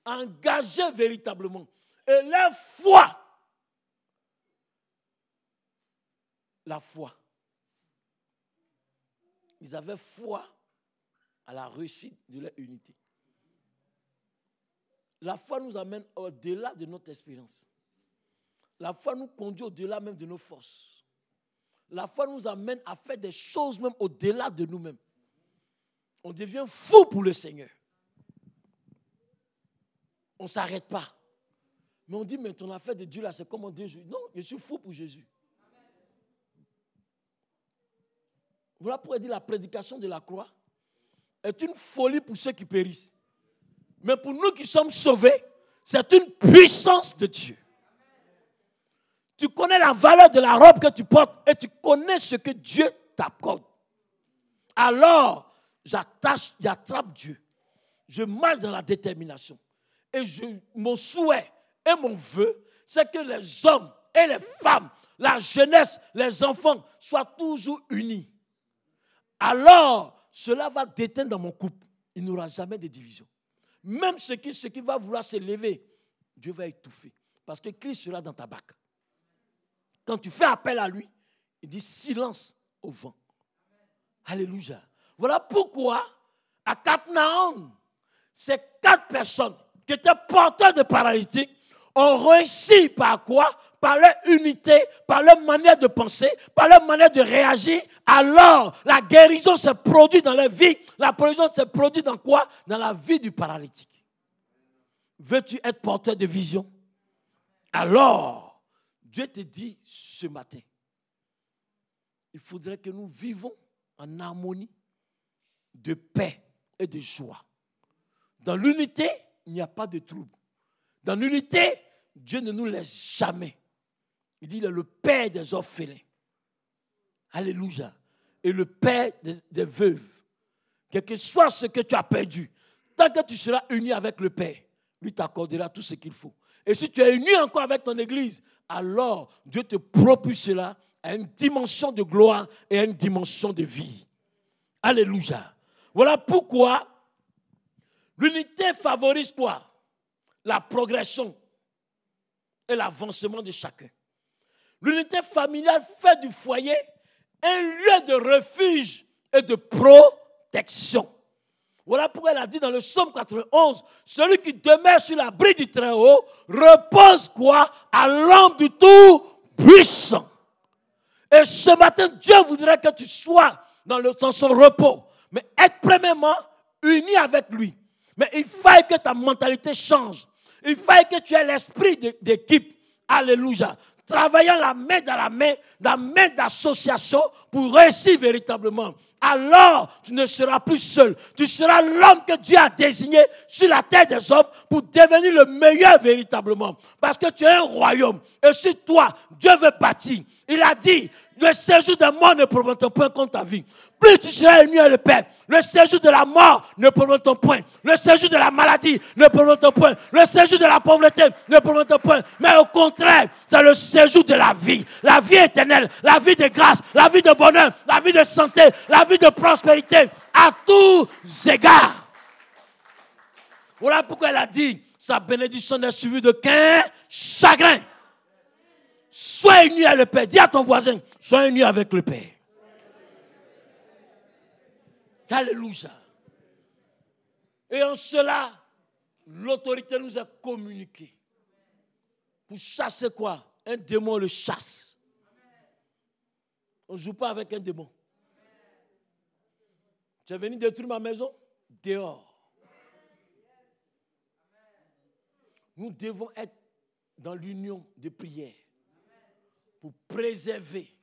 engagés véritablement, et leur foi, la foi, ils avaient foi à la réussite de leur unité. La foi nous amène au-delà de notre expérience. La foi nous conduit au-delà même de nos forces. La foi nous amène à faire des choses même au-delà de nous-mêmes. On devient fou pour le Seigneur. On ne s'arrête pas. Mais on dit, mais ton affaire de Dieu là, c'est comme Dieu. Non, je suis fou pour Jésus. Voilà pourquoi dire la prédication de la croix est une folie pour ceux qui périssent. Mais pour nous qui sommes sauvés, c'est une puissance de Dieu. Tu connais la valeur de la robe que tu portes et tu connais ce que Dieu t'accorde. Alors, j'attache, j'attrape Dieu. Je marche dans la détermination. Et je, mon souhait et mon vœu, c'est que les hommes et les femmes, la jeunesse, les enfants soient toujours unis. Alors, cela va déteindre dans mon couple. Il n'y aura jamais de division. Même ce qui, va vouloir se lever, Dieu va étouffer. Parce que Christ sera dans ta bac. Quand tu fais appel à lui, il dit silence au vent. Alléluia. Voilà pourquoi à Capnaon, ces quatre personnes qui étaient porteurs de paralytiques ont réussi par quoi? Par leur unité, par leur manière de penser, par leur manière de réagir. Alors, la guérison se produit dans leur vie. La guérison se produit dans quoi? Dans la vie du paralytique. Veux-tu être porteur de vision? Alors, Dieu te dit ce matin, il faudrait que nous vivons en harmonie, de paix et de joie. Dans l'unité, il n'y a pas de trouble. Dans l'unité, Dieu ne nous laisse jamais. Il dit, il est le Père des orphelins. Alléluia. Et le Père des, veuves. Quel que soit ce que tu as perdu, tant que tu seras uni avec le Père, lui t'accordera tout ce qu'il faut. Et si tu es uni encore avec ton Église, alors Dieu te propulsera à une dimension de gloire et à une dimension de vie. Alléluia. Voilà pourquoi l'unité favorise quoi la progression et l'avancement de chacun. L'unité familiale fait du foyer un lieu de refuge et de protection. Voilà pourquoi elle a dit dans le psaume 91, celui qui demeure sur l'abri du Très-Haut repose quoi? À l'homme du Tout-Puissant. Et ce matin, Dieu voudrait que tu sois dans, le, dans son repos, mais être premièrement uni avec lui. Mais il faut que ta mentalité change. Il faut que tu aies l'esprit d'équipe. Alléluia. Travaillant la main dans la main, la main d'association pour réussir véritablement. Alors, tu ne seras plus seul. Tu seras l'homme que Dieu a désigné sur la terre des hommes pour devenir le meilleur véritablement. Parce que tu es un royaume. Et sur toi, Dieu veut bâtir. Il a dit, le séjour de mort ne prend point contre ta vie plus tu seras à le Père. Le séjour de la mort ne ton point. Le séjour de la maladie ne ton point. Le séjour de la pauvreté ne ton point. Mais au contraire, c'est le séjour de la vie. La vie éternelle, la vie de grâce, la vie de bonheur, la vie de santé, la vie de prospérité à tous égards. Voilà pourquoi elle a dit, sa bénédiction n'est suivie de qu'un chagrin. Sois uni à le Père. Dis à ton voisin, sois uni avec le Père. Alléluia. Et en cela, l'autorité nous a communiqué. Pour chasser quoi? Un démon le chasse. On ne joue pas avec un démon. Tu es venu détruire ma maison? Dehors. Nous devons être dans l'union de prière pour préserver,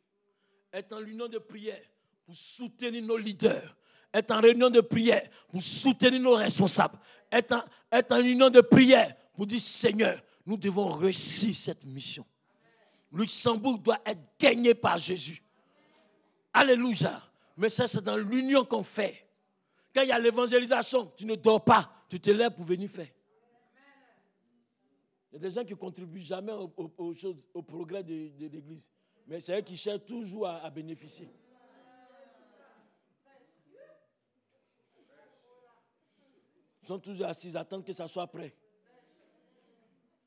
être dans l'union de prière pour soutenir nos leaders, être en réunion de prière pour soutenir nos responsables, être en, être en union de prière pour dire Seigneur, nous devons réussir cette mission. Luxembourg doit être gagné par Jésus. Alléluia. Mais ça, c'est dans l'union qu'on fait. Quand il y a l'évangélisation, tu ne dors pas, tu te lèves pour venir faire. Il y a des gens qui ne contribuent jamais au, au, progrès de, l'Église. Mais c'est eux qui cherchent toujours à, à bénéficier. Sont toujours assis, ils attendent que ça soit prêt.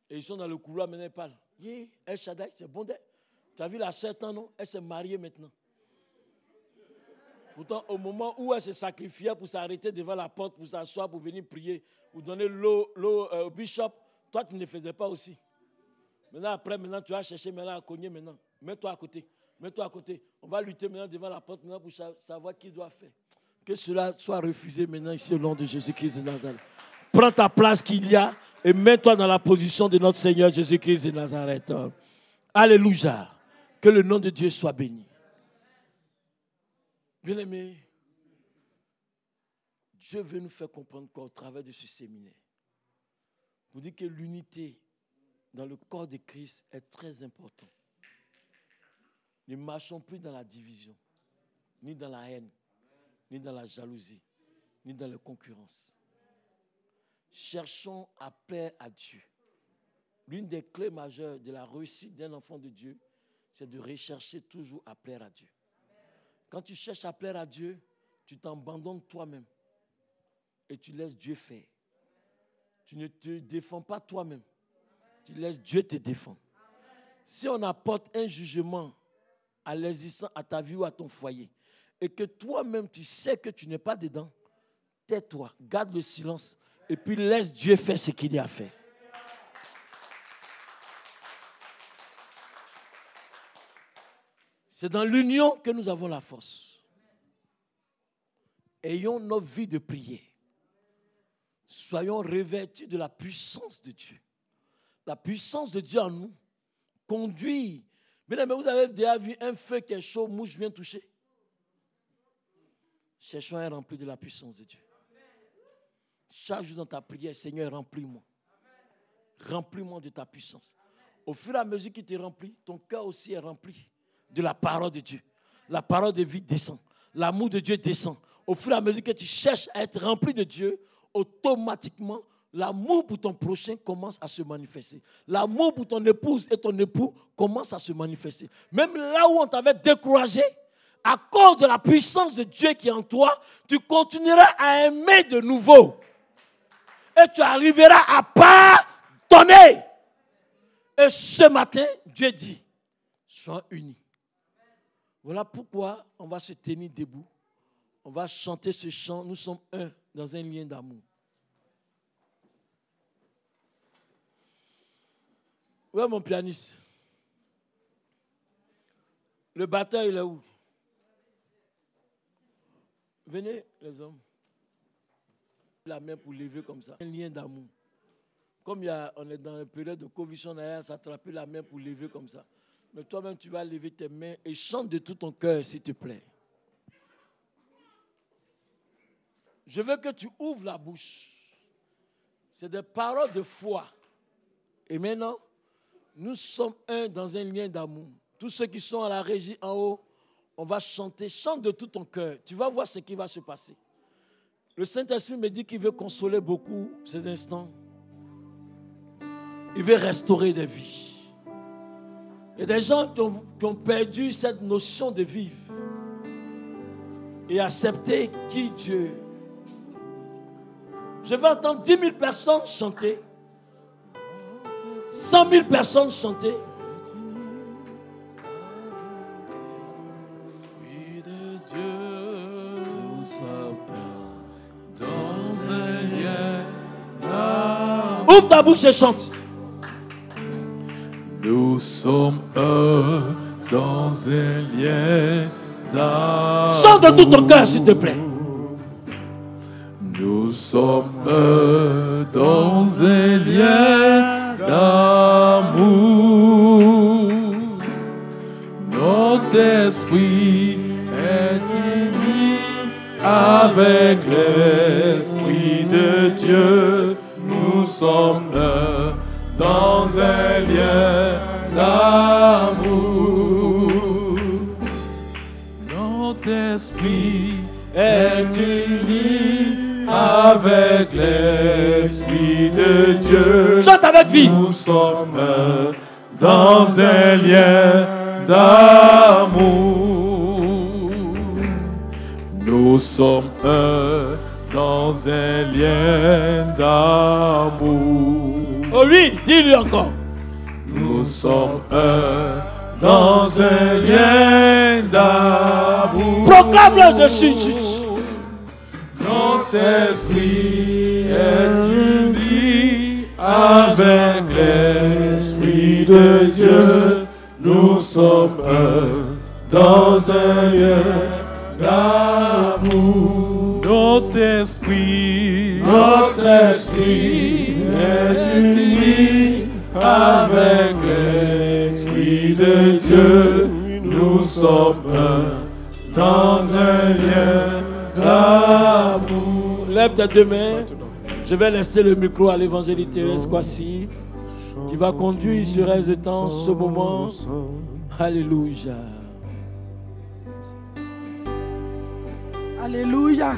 Et ils sont dans le couloir, maintenant ils parlent. El Shaddai, c'est bon. Tu as vu la sœur, non Elle s'est mariée maintenant. Pourtant, au moment où elle se sacrifiait pour s'arrêter devant la porte, pour s'asseoir, pour venir prier, pour donner l'eau euh, au bishop, toi, tu ne faisais pas aussi. Maintenant, après, maintenant, tu vas chercher maintenant à cogner maintenant. Mets-toi à côté. Mets-toi à côté. On va lutter maintenant devant la porte maintenant pour savoir qui doit faire. Que cela soit refusé maintenant ici au nom de Jésus-Christ de Nazareth. Prends ta place qu'il y a et mets-toi dans la position de notre Seigneur Jésus-Christ de Nazareth. Alléluia. Que le nom de Dieu soit béni. Bien-aimés, Dieu veut nous faire comprendre qu'au travers de ce séminaire, vous dites que l'unité dans le corps de Christ est très importante. Ne marchons plus dans la division, ni dans la haine, ni dans la jalousie, ni dans la concurrence. Cherchons à plaire à Dieu. L'une des clés majeures de la réussite d'un enfant de Dieu, c'est de rechercher toujours à plaire à Dieu. Quand tu cherches à plaire à Dieu, tu t'abandonnes toi-même et tu laisses Dieu faire. Tu ne te défends pas toi-même. Tu laisses Dieu te défendre. Si on apporte un jugement à à ta vie ou à ton foyer, et que toi-même tu sais que tu n'es pas dedans, tais-toi, garde le silence et puis laisse Dieu faire ce qu'il a fait. C'est dans l'union que nous avons la force. Ayons nos vies de prière. Soyons revêtus de la puissance de Dieu. La puissance de Dieu en nous conduit. Mais vous avez déjà vu un feu qui est chaud, mouche vient toucher. Cherchons à être de la puissance de Dieu. Chaque jour dans ta prière, Seigneur, remplis-moi. Remplis-moi de ta puissance. Au fur et à mesure qu'il te remplit, ton cœur aussi est rempli de la parole de Dieu. La parole de vie descend. L'amour de Dieu descend. Au fur et à mesure que tu cherches à être rempli de Dieu, automatiquement, l'amour pour ton prochain commence à se manifester. L'amour pour ton épouse et ton époux commence à se manifester. Même là où on t'avait découragé, à cause de la puissance de Dieu qui est en toi, tu continueras à aimer de nouveau. Et tu arriveras à pardonner. Et ce matin, Dieu dit, sois unis. Voilà pourquoi on va se tenir debout. On va chanter ce chant. Nous sommes un dans un lien d'amour. Où est mon pianiste Le batteur, il est où? Venez, les hommes. La main pour lever comme ça. Un lien d'amour. Comme on est dans une période de Covid, on a s'attraper la main pour lever comme ça. Mais toi-même, tu vas lever tes mains et chante de tout ton cœur, s'il te plaît. Je veux que tu ouvres la bouche. C'est des paroles de foi. Et maintenant, nous sommes un dans un lien d'amour. Tous ceux qui sont à la régie en haut, on va chanter. Chante de tout ton cœur. Tu vas voir ce qui va se passer. Le Saint-Esprit me dit qu'il veut consoler beaucoup ces instants. Il veut restaurer des vies. Il y a des gens qui ont, perdu cette notion de vivre et accepter qui Dieu. Je vais entendre 10 000 personnes chanter, 100 000 personnes chanter. Ouvre ta bouche et chante. Nous sommes un dans un lien d'amour. Chante de tout ton cœur, s'il te plaît. Nous sommes un dans un lien d'amour. Notre esprit est uni avec l'esprit de Dieu. Nous sommes dans un lien d'amour. Notre esprit est uni avec l'Esprit de Dieu. Chante avec vie. Nous sommes dans un lien d'amour. Nous sommes un dans un lien d'amour. Oh oui, dis-lui encore. Nous sommes un dans un lien d'amour. Proclame-le, je suis. Notre esprit est uni avec l'esprit de Dieu. Nous sommes un dans un lien d'amour. Notre esprit, notre esprit est uni avec l'esprit de Dieu. Nous sommes un dans un lien d'amour. Lève tes deux mains. Je vais laisser le micro à l'évangéliste Thérèse Kwasi qui va conduire sur elle temps ce moment. Alléluia. Alléluia.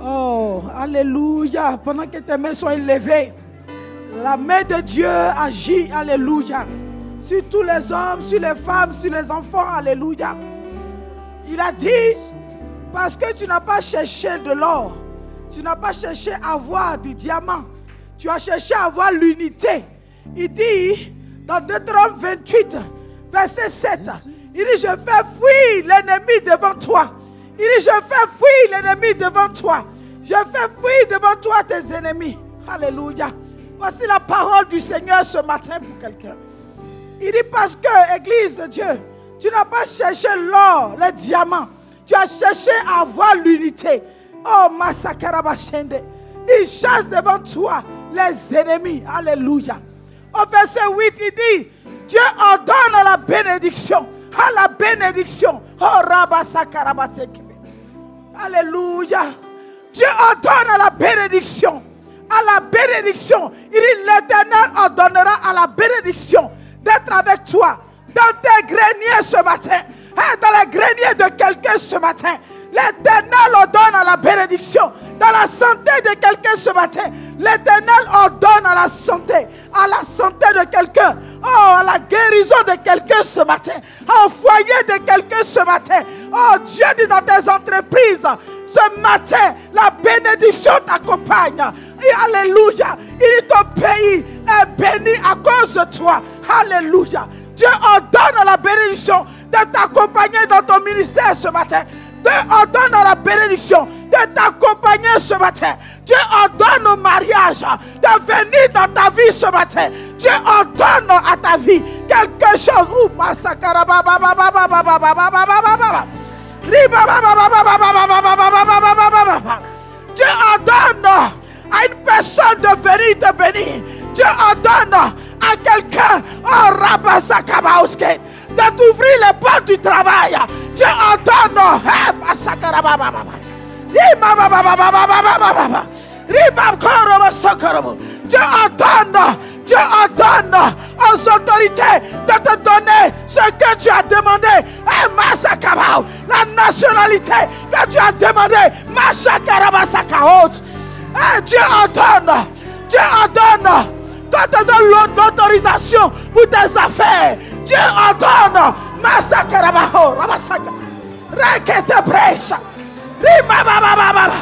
Oh, Alléluia. Pendant que tes mains sont élevées, la main de Dieu agit. Alléluia. Sur tous les hommes, sur les femmes, sur les enfants. Alléluia. Il a dit, parce que tu n'as pas cherché de l'or, tu n'as pas cherché à avoir du diamant, tu as cherché à avoir l'unité. Il dit dans Deutéronome 28, verset 7, il dit, je fais fuir l'ennemi devant toi. Il dit, je fais fuir l'ennemi devant toi. Je fais fuir devant toi tes ennemis. Alléluia. Voici la parole du Seigneur ce matin pour quelqu'un. Il dit parce que, Église de Dieu, tu n'as pas cherché l'or, les diamants. Tu as cherché à avoir l'unité. Oh, Masakarabashende. Il chasse devant toi les ennemis. Alléluia. Au verset 8, il dit, Dieu ordonne la bénédiction. À la bénédiction. Oh, Rabasakarabasekebe. Alléluia. Dieu ordonne à la bénédiction. À la bénédiction. Il dit, l'Éternel ordonnera à la bénédiction d'être avec toi dans tes greniers ce matin. Hein, dans les greniers de quelqu'un ce matin. L'Éternel ordonne à la bénédiction. Dans la santé de quelqu'un ce matin. L'Éternel ordonne à la santé. À la santé de quelqu'un. Oh, à la guérison de quelqu'un ce matin. Au foyer de quelqu'un ce matin. Oh, Dieu dit dans tes entreprises. Ce matin, la bénédiction t'accompagne. Alléluia. Il dit ton pays est béni à cause de toi. Alléluia. Dieu ordonne la bénédiction de t'accompagner dans ton ministère ce matin. Dieu ordonne à la bénédiction de t'accompagner ce matin. Dieu ordonne au mariage de venir dans ta vie ce matin. Dieu ordonne à ta vie quelque chose. Dieu ordonne à une personne de venir te bénir. Dieu ordonne à quelqu'un, oh Rabasakabaoske, de t'ouvrir les portes du travail. Dieu. Ribabkorobosokorobo. Dieu ordonne, Dieu ordonne aux autorités de te donner ce que tu as demandé. Eh, la nationalité que tu as demandé. Eh, Dieu ordonne, Dieu ordonne. Quand te donne l'autorisation pour tes affaires, Dieu ordonne. Masakarabaho, Rabasaka. Rekete brecha. Rimabababababa.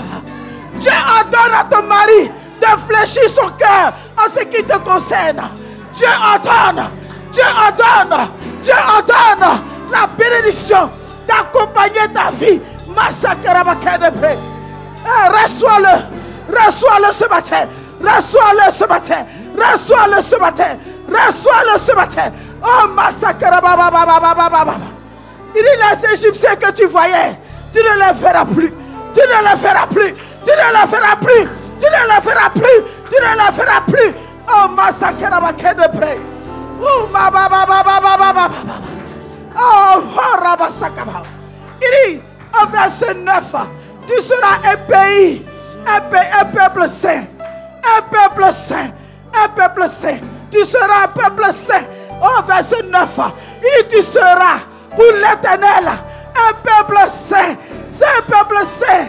Dieu ordonne à ton mari de fléchir son cœur en ce qui te concerne. Dieu ordonne, Dieu ordonne, Dieu ordonne la bénédiction d'accompagner ta vie. Eh, Reçois-le, reçois-le ce matin, reçois-le ce matin, reçois-le ce matin, reçois-le ce matin. Oh, massacre, Il dit, les Égyptiens que tu voyais, tu ne les verras plus. Tu ne les verras plus. Tu ne les verras plus. Tu ne les verras plus. Tu ne les verras plus. Oh, massacre, de près. Oh, ma, oh, Il dit, au verset 9, tu seras un pays, un, pays, un peuple saint, un peuple saint, un peuple saint. Tu seras un peuple saint. Au verset 9, il tu seras pour l'éternel un peuple saint. C'est un peuple saint.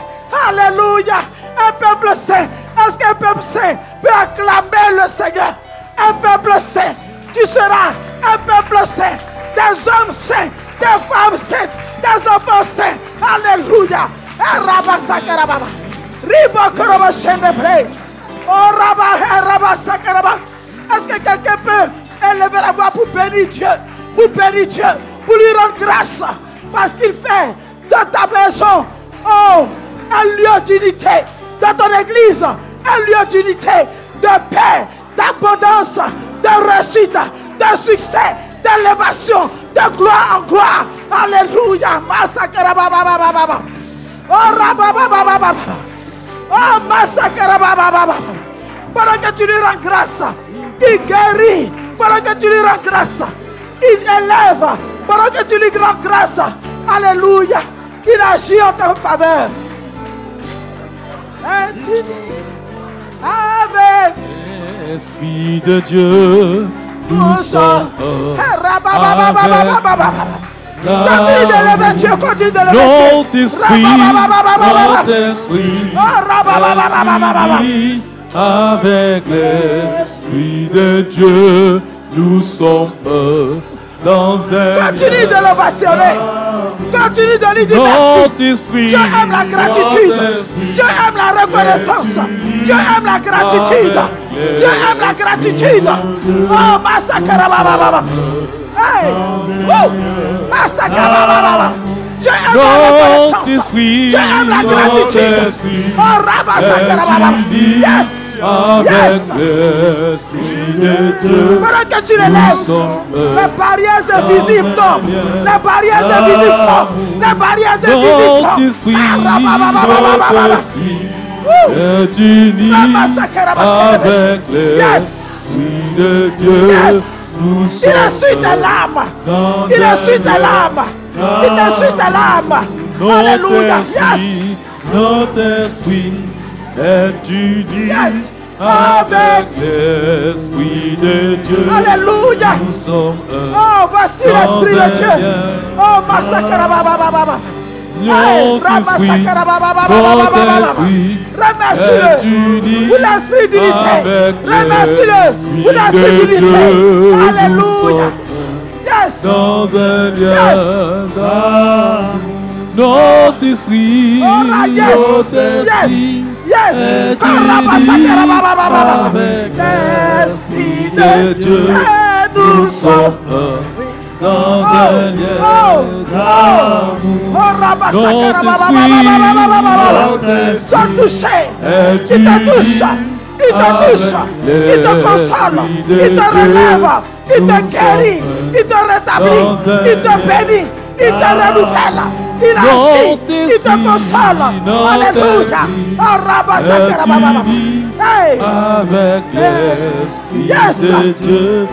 Alléluia. Un peuple saint. Est-ce qu'un peuple saint peut acclamer le Seigneur? Un peuple saint. Tu seras un peuple saint. Des hommes saints. Des femmes saintes. Des enfants saints. Alléluia. Oh, Est-ce que quelqu'un peut élever la voix pour bénir Dieu Pour bénir Dieu Pour lui rendre grâce Parce qu'il fait de ta maison oh, un lieu d'unité. De ton église un lieu d'unité, de paix, d'abondance, de réussite, de succès, d'élévation, de gloire en gloire. Alléluia. Oh, Oh, Pendant que tu lui rends grâce, il guérit. Pendant que tu lui rends grâce, il élève. Pendant que tu lui rends grâce, Alléluia. Il agit en ta faveur. Avec Esprit de Dieu, nous sommes Continue de lever Dieu, continue de lever notre Dieu. esprit, notre esprit, avec l'Esprit de Dieu, nous sommes dans un Continue de l'ovationner. Continue de lui dire merci. Dieu aime la gratitude. Dieu aime la reconnaissance. Dieu aime la gratitude. Dieu aime la gratitude. Oh, Massacre. Hey! Oh! Massacre. Tu es un. Tu gratitude. Oh, Yes. Yes. Pendant que tu les les barrières invisibles tombent. Les barrières invisibles tombent. Les barrières invisibles tombent. Et avec de Dieu. Yes. Il a su ta larmes. Il a su ta larmes. Il t'insulte à l'âme. Alléluia. Yes. Notre esprit est uni yes. avec l'esprit de Dieu. Alléluia. Nous sommes. Oh, voici l'esprit de Dieu. Oh, massacre. Baba, Remercie-le pour l'esprit d'unité. Remercie-le pour l'esprit d'unité. Alléluia. Yes. Dans un lien yes. d'amour, notre esprit, oh notre esprit yes. est avec l'esprit de Dieu. Et nous sommes dans un d'amour. Notre esprit, notre esprit, qui te touche. Il te touche. Il te console. Il te relève. Il te guérit. Il te rétablit. Il te bénit. Il te renouvelle. Il agit. Il te console. Alléluia. Oh, Hey. avec l'Esprit Yes. de Dieu.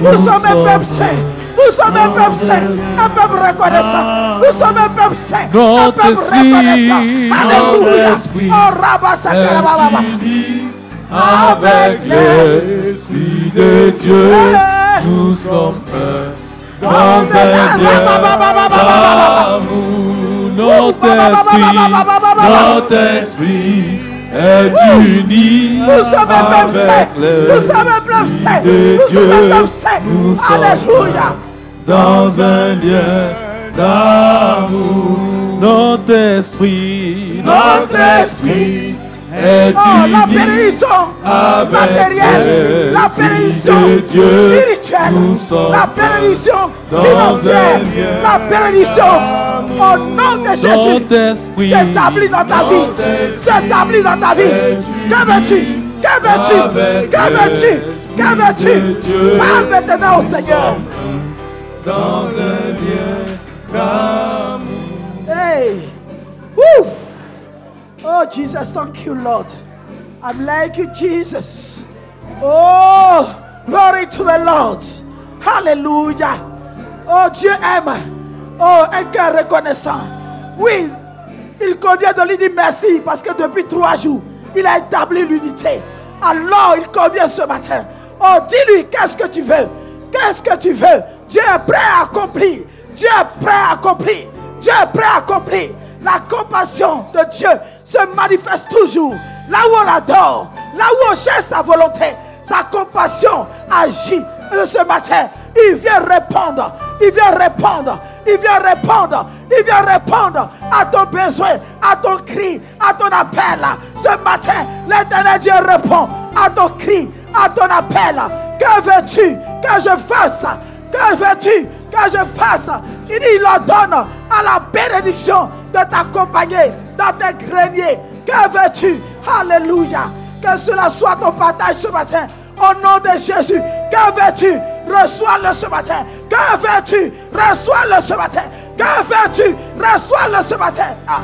Nous sommes un peuple saint. Nous sommes un peuple saint. Un peuple reconnaissant. Nous sommes un peuple saint. Un peuple reconnaissant. Alléluia. Oh, Rabasakarabababa. est uni avec l'Esprit de Dieu. Nous sommes un dans un lien d'amour. Notre esprit, notre esprit est uni Nous sommes un peuple saint. Nous sommes un peuple saint. Nous sommes un peuple saint. Alléluia. dans un lien d'amour. Notre esprit, notre esprit Oh, la bénédiction matérielle, la bénédiction spirituelle, la bénédiction financière, la bénédiction au nom de Jésus. S'établit dans ta vie. S'établit dans ta vie. Que veux-tu? Que veux-tu? Que veux-tu? Que veux-tu? Parle maintenant au Seigneur. dans un lien d'amour. Hey. Woo. Oh, Jesus, thank you, Lord. I'm like you, Jesus. Oh, glory to the Lord. Hallelujah. Oh, Dieu aime. Oh, un cœur reconnaissant. Oui, il convient de lui dire merci parce que depuis trois jours, il a établi l'unité. Alors, il convient ce matin. Oh, dis-lui, qu'est-ce que tu veux? Qu'est-ce que tu veux? Dieu est prêt à accomplir. Dieu est prêt à accomplir. Dieu est prêt à accomplir. La compassion de Dieu se manifeste toujours. Là où on l'adore, là où on cherche sa volonté, sa compassion agit. Et ce matin, il vient répondre, il vient répondre, il vient répondre, il vient répondre à ton besoin, à ton cri, à ton appel. Ce matin, l'éternel Dieu répond à ton cri, à ton appel. Que veux-tu que je fasse? Que veux-tu que je fasse? Il dit, il ordonne à la bénédiction de t'accompagner dans tes greniers. Que veux-tu? Alléluia. Que cela soit ton partage ce matin. Au nom de Jésus, que veux-tu? Reçois-le ce matin. Que veux-tu? Reçois-le ce matin. Que veux-tu? Reçois-le ce matin. Ah,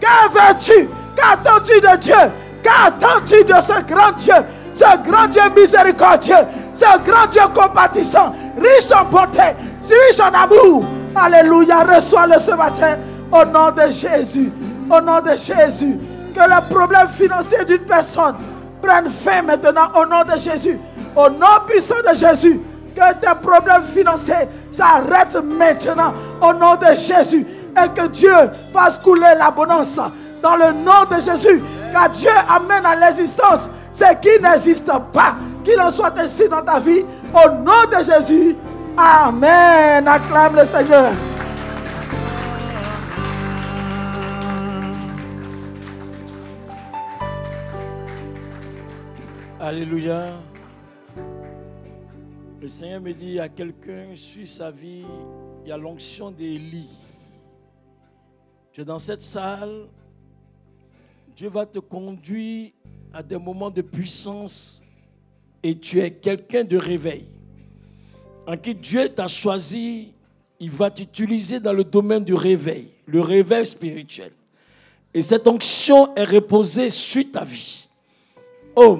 que veux-tu? Qu'attends-tu de Dieu? Qu'attends-tu de ce grand Dieu? Ce grand Dieu miséricordieux, ce grand Dieu compatissant, riche en bonté, riche en amour. Alléluia, reçois-le ce matin au nom de Jésus. Au nom de Jésus. Que le problème financier d'une personne prenne fin maintenant au nom de Jésus. Au nom puissant de Jésus. Que tes problèmes financiers s'arrêtent maintenant au nom de Jésus. Et que Dieu fasse couler l'abondance dans le nom de Jésus. Que Dieu amène à l'existence ce qui n'existe pas. Qu'il en soit ainsi dans ta vie. Au nom de Jésus. Amen. Acclame le Seigneur. Alléluia. Le Seigneur me dit à quelqu'un, sur sa vie, il y a l'onction d'Élie. Tu es dans cette salle, Dieu va te conduire à des moments de puissance et tu es quelqu'un de réveil. En qui Dieu t'a choisi, il va t'utiliser dans le domaine du réveil, le réveil spirituel. Et cette onction est reposée sur ta vie. Oh.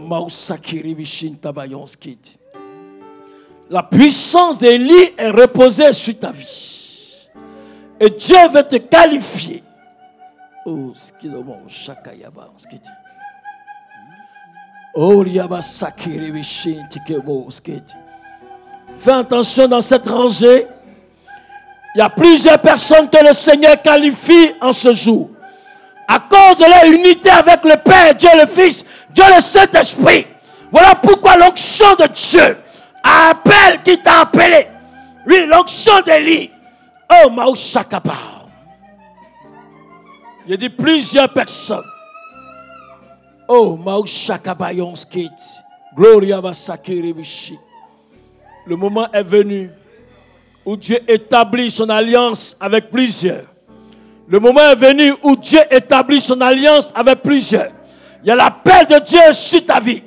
La puissance d'Élie est reposée sur ta vie. Et Dieu veut te qualifier. Oh, skidomo shakayaba skit. Oh, Fais attention dans cette rangée. Il y a plusieurs personnes que le Seigneur qualifie en ce jour. À cause de leur unité avec le Père, Dieu le Fils, Dieu le Saint-Esprit. Voilà pourquoi l'onction de Dieu appelle qui t'a appelé. Oui, l'onction d'Élie. Oh, Maouchakaba. Il y a dit plusieurs personnes. Oh, Maouchakaba Yonskit. Gloria Basakiribishi. Le moment est venu où Dieu établit son alliance avec plusieurs. Le moment est venu où Dieu établit son alliance avec plusieurs. Il y a l'appel de Dieu sur ta vie.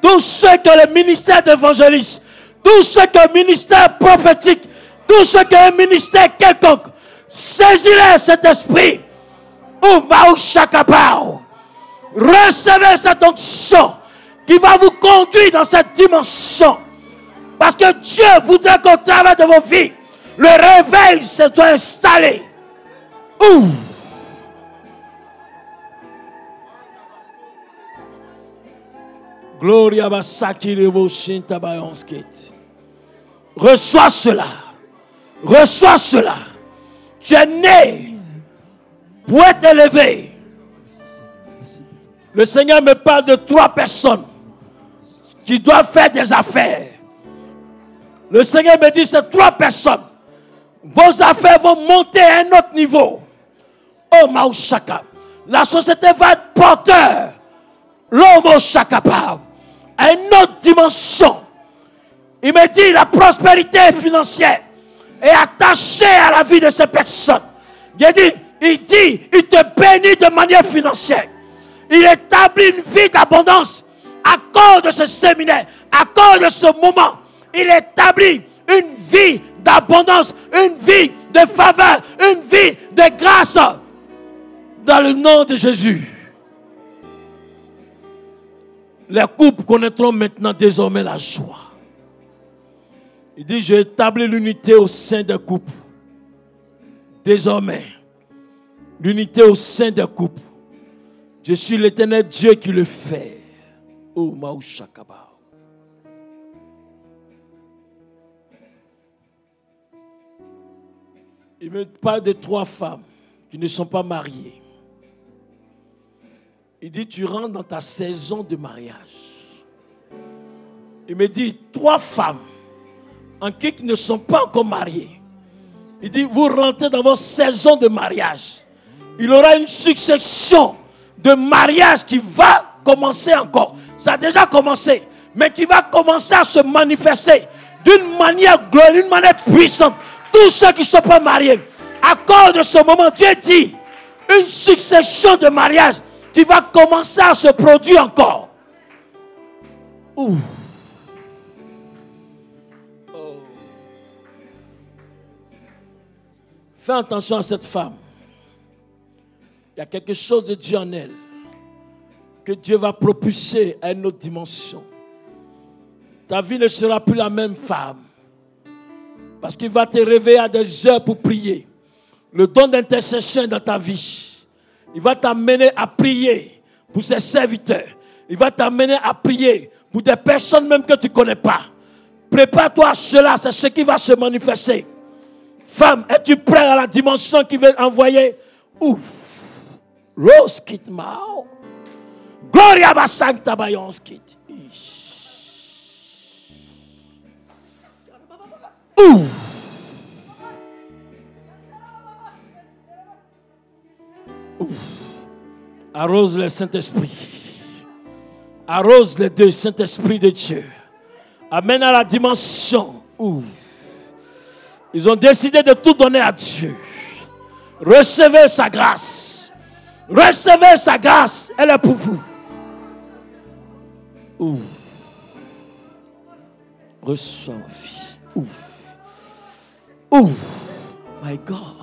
Tout ce que le ministère d'évangéliste, tout ce que le ministère prophétique, tout ce que le ministère quelconque, saisis-le cet esprit. Ou Recevez cette onction qui va vous conduire dans cette dimension. Parce que Dieu voudrait qu'au travers de vos vies, le réveil soit installé. Ouh. Gloria Basaki Reçois cela. Reçois cela. Tu es né pour être élevé. Le Seigneur me parle de trois personnes qui doivent faire des affaires. Le Seigneur me dit, c'est trois personnes. Vos affaires vont monter à un autre niveau. Oh Maouchaka. La société va être porteur. L'homme Shakapa. À une autre dimension. Il me dit la prospérité financière est attachée à la vie de ces personnes. Il dit, il dit, il te bénit de manière financière. Il établit une vie d'abondance à cause de ce séminaire, à cause de ce moment. Il établit une vie d'abondance, une vie de faveur, une vie de grâce. Dans le nom de Jésus. Les couples connaîtront maintenant désormais la joie. Il dit, je établis l'unité au sein des couples. Désormais, l'unité au sein des couples. Je suis l'éternel Dieu qui le fait. Oh, Maouchakaba. Il me parle de trois femmes. qui ne sont pas mariés. Il dit, tu rentres dans ta saison de mariage. Il me dit, trois femmes en qui ne sont pas encore mariées. Il dit, vous rentrez dans votre saison de mariage. Il aura une succession de mariages qui va commencer encore. Ça a déjà commencé, mais qui va commencer à se manifester d'une manière glorieuse, d'une manière puissante. Tous ceux qui ne sont pas mariés, à cause de ce moment, Dieu dit, une succession de mariages qui va commencer à se produire encore. Oh. Fais attention à cette femme. Il y a quelque chose de Dieu en elle que Dieu va propulser à une autre dimension. Ta vie ne sera plus la même femme. Parce qu'il va te réveiller à des heures pour prier. Le don d'intercession dans ta vie. Il va t'amener à prier pour ses serviteurs. Il va t'amener à prier pour des personnes même que tu ne connais pas. Prépare-toi à cela, c'est ce qui va se manifester. Femme, es-tu prêt à la dimension qui veut envoyer? Ouf. Rose kit mao. Gloria basanta bayons kit. Ouf. Ouf. Arrose le Saint-Esprit. Arrose les deux Saint-Esprit de Dieu. Amène à la dimension où ils ont décidé de tout donner à Dieu. Recevez sa grâce. Recevez sa grâce. Elle est pour vous. Ouh. Reçois ma fille. Ouh. Ouh. My God.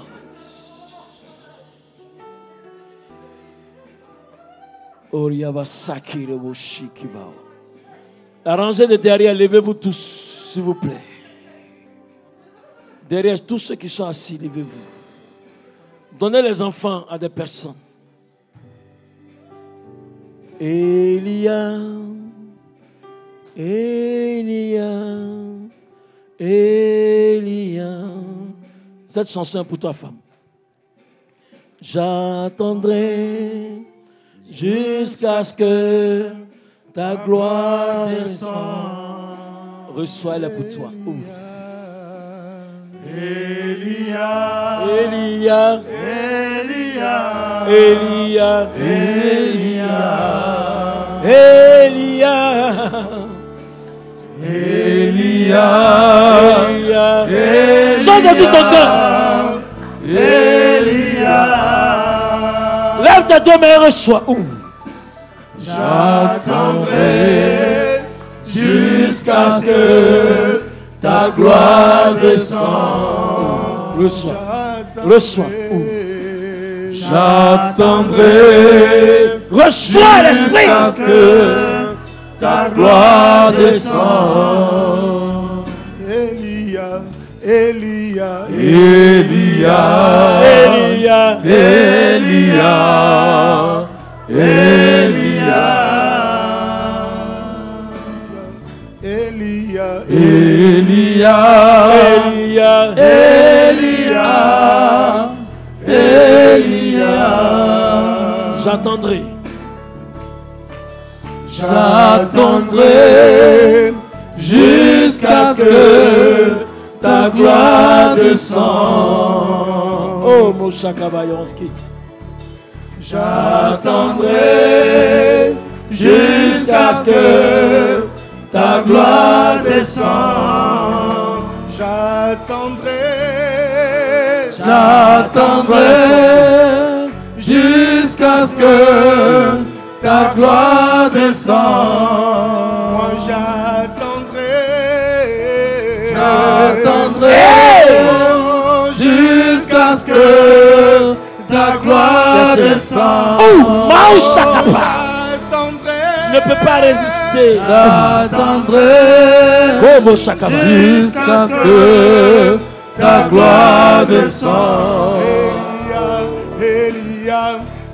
La rangée de derrière, levez-vous tous, s'il vous plaît. Derrière tous ceux qui sont assis, levez-vous. Donnez les enfants à des personnes. Elia, Elia, Elia. Cette chanson est pour toi, femme. J'attendrai jusqu'à ce que ta gloire descende. Reçois-la pour toi. Elia, Elia, Elia, Elia, Elia, Elia, Elia, Elia. Chante de tout ton cœur. Elia. Lève tes deux mains et reçois. J'attendrai jusqu'à ce que ta gloire descende. Reçois. Reçois. Ouh. J'attendrai Reçois l'esprit. jusqu'à ce que ta gloire descende. Elia, Elia, Elia, Elia, Elia, Elia, Elia, Elia, Elia, Elia, J'attendrai. J'attendrai jusqu'à ce que ta gloire descende. Oh, mon chakabayonskit. J'attendrai jusqu'à ce que ta gloire descende. j'attendrai, J'attendrai jusqu'à ce que ta gloire descende. moi j'attendrai, J'attendrai jusqu'à ce que ta gloire descende. Oh, Ne peux pas résister. J'attendrai Oh, jusqu'à ce que ta gloire descende.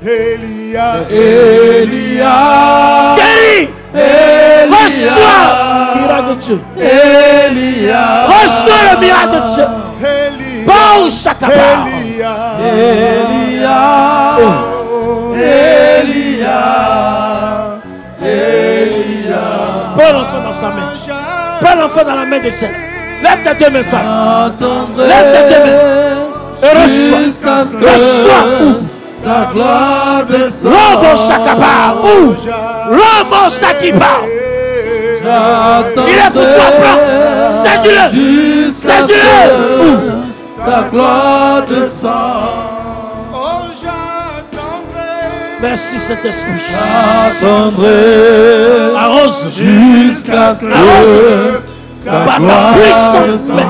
Elia, Elia, guéri, reçois! Le miracle de Dieu, Elia, reçois le miracle de Dieu, Pausha Kabah, Elia, Elia, Elia, prends l'enfant dans sa main, prends l'enfant dans la main de celle, lève tes deux mains, femme, lève tes deux mains, et reçois, reçois, ta gloire descende. L'homme Shakaba. Où? L'homme Sakiba. J'attendrai Il est pour toi, prends. Saisis-le. Saisis-le. ta gloire descende. Oh, j'attendrai. Merci Saint-Esprit. J'attendrai Arrose. jusqu'à ce que ta gloire main.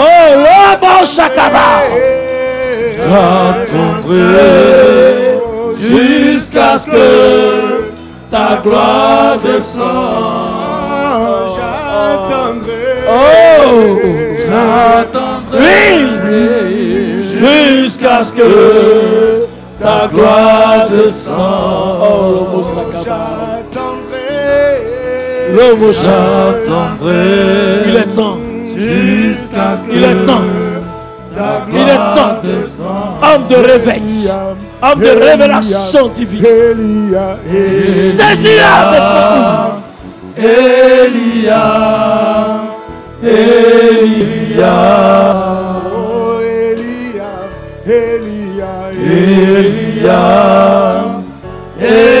Oh, l'homme Shakaba. J'attendrai jusqu'à ce que ta gloire descende. J'attendrai. Oh. J'attendrai jusqu'à ce que ta gloire descende. Oh. J'attendrai. L'homme Shakaba. Il J'attendrai est temps. jusqu'à ce que Il est temps. Il est temps. Homme de réveil. Homme de révélation divine. Saisis-la maintenant. Elia, Elia, Oh, Elia, Elia, Elia, Elia,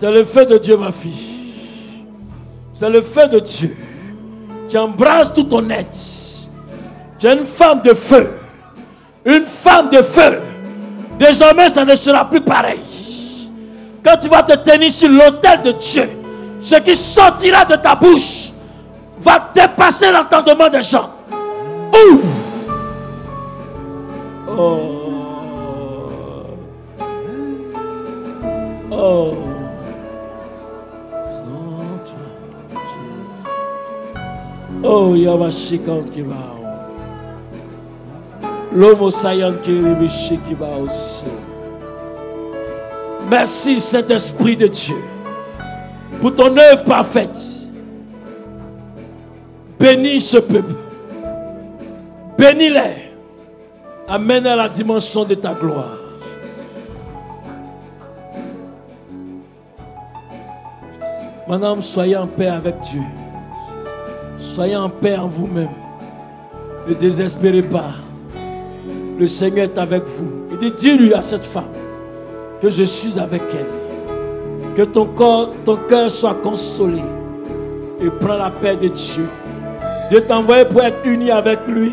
C'est le feu de Dieu, ma fille. C'est le feu de Dieu qui embrasse tout ton être. Tu es une femme de feu. Une femme de feu. Désormais, ça ne sera plus pareil. Quand tu vas te tenir sur l'autel de Dieu, ce qui sortira de ta bouche va dépasser l'entendement des gens. Ouh! Oh. Oh. Oh, Yabashikan Kibao. L'homme aussi. Merci, Saint-Esprit de Dieu, pour ton œuvre parfaite. Bénis ce peuple. Bénis-les. Amène à la dimension de ta gloire. Madame, soyez en paix avec Dieu. Soyez en paix en vous-même. Ne désespérez pas. Le Seigneur est avec vous. Il dit, dis-lui à cette femme que je suis avec elle. Que ton cœur soit consolé. Et prends la paix de Dieu. Dieu t'a envoyé pour être uni avec lui.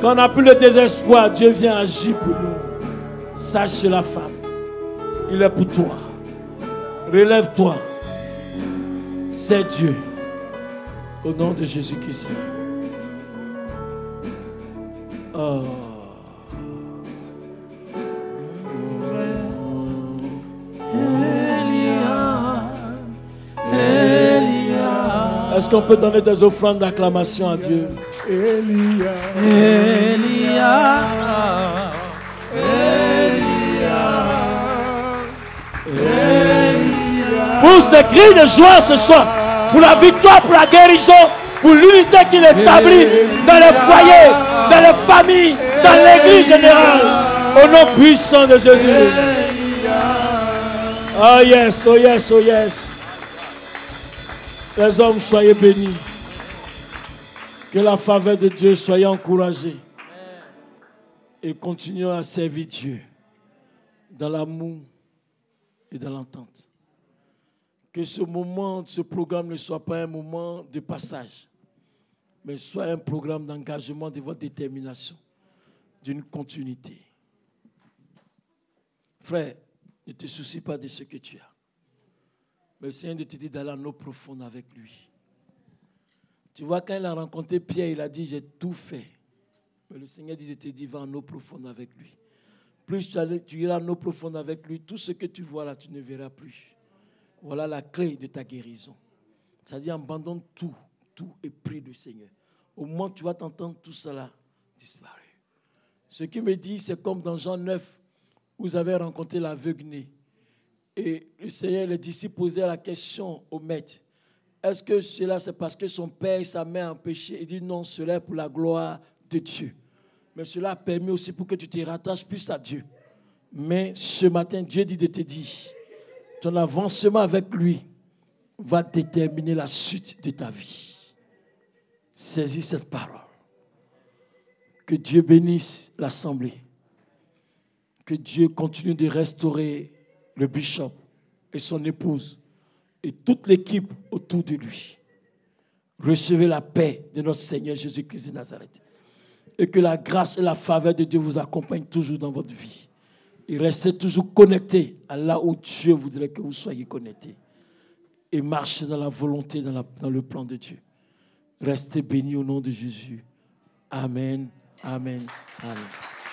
Quand on n'a plus le désespoir, Dieu vient agir pour nous. Sache la femme. Il est pour toi. Relève-toi. C'est Dieu. Au nom de Jésus-Christ. Oh. Est-ce qu'on peut donner des offrandes d'acclamation à Dieu? Elia, Elia, Pour ces cris de joie ce soir, pour la victoire, pour la guérison, pour l'unité qu'il établit dans les foyers, dans les familles, dans l'église générale. Au nom puissant de Jésus. Oh yes, oh yes, oh yes. Les hommes, soyez bénis. Que la faveur de Dieu soit encouragée. Et continuons à servir Dieu dans l'amour et dans l'entente. Que ce moment, ce programme ne soit pas un moment de passage, mais soit un programme d'engagement de votre détermination, d'une continuité. Frère, ne te soucie pas de ce que tu as. Mais le Seigneur te dit d'aller en eau profonde avec lui. Tu vois, quand il a rencontré Pierre, il a dit, j'ai tout fait. Mais le Seigneur dit, te dis, va en eau profonde avec lui. Plus tu iras en eau profonde avec lui, tout ce que tu vois là, tu ne verras plus. Voilà la clé de ta guérison. C'est-à-dire, abandonne tout, tout et prie le Seigneur. Au moment où tu vas t'entendre, tout cela disparaît. Ce qui me dit, c'est comme dans Jean 9, vous avez rencontré l'aveugle. Et le Seigneur, les disciples posaient la question au maître. Est-ce que cela, c'est parce que son père et sa mère ont péché? Il dit non, cela est pour la gloire de Dieu. Mais cela a permis aussi pour que tu te rattaches plus à Dieu. Mais ce matin, Dieu dit de te dire, ton avancement avec lui va déterminer la suite de ta vie. Saisis cette parole. Que Dieu bénisse l'assemblée. Que Dieu continue de restaurer le bishop et son épouse et toute l'équipe autour de lui. Recevez la paix de notre Seigneur Jésus-Christ de Nazareth. Et que la grâce et la faveur de Dieu vous accompagnent toujours dans votre vie. Et restez toujours connectés à là où Dieu voudrait que vous soyez connectés. Et marchez dans la volonté, dans, dans le plan de Dieu. Restez bénis au nom de Jésus. Amen. Amen. Amen.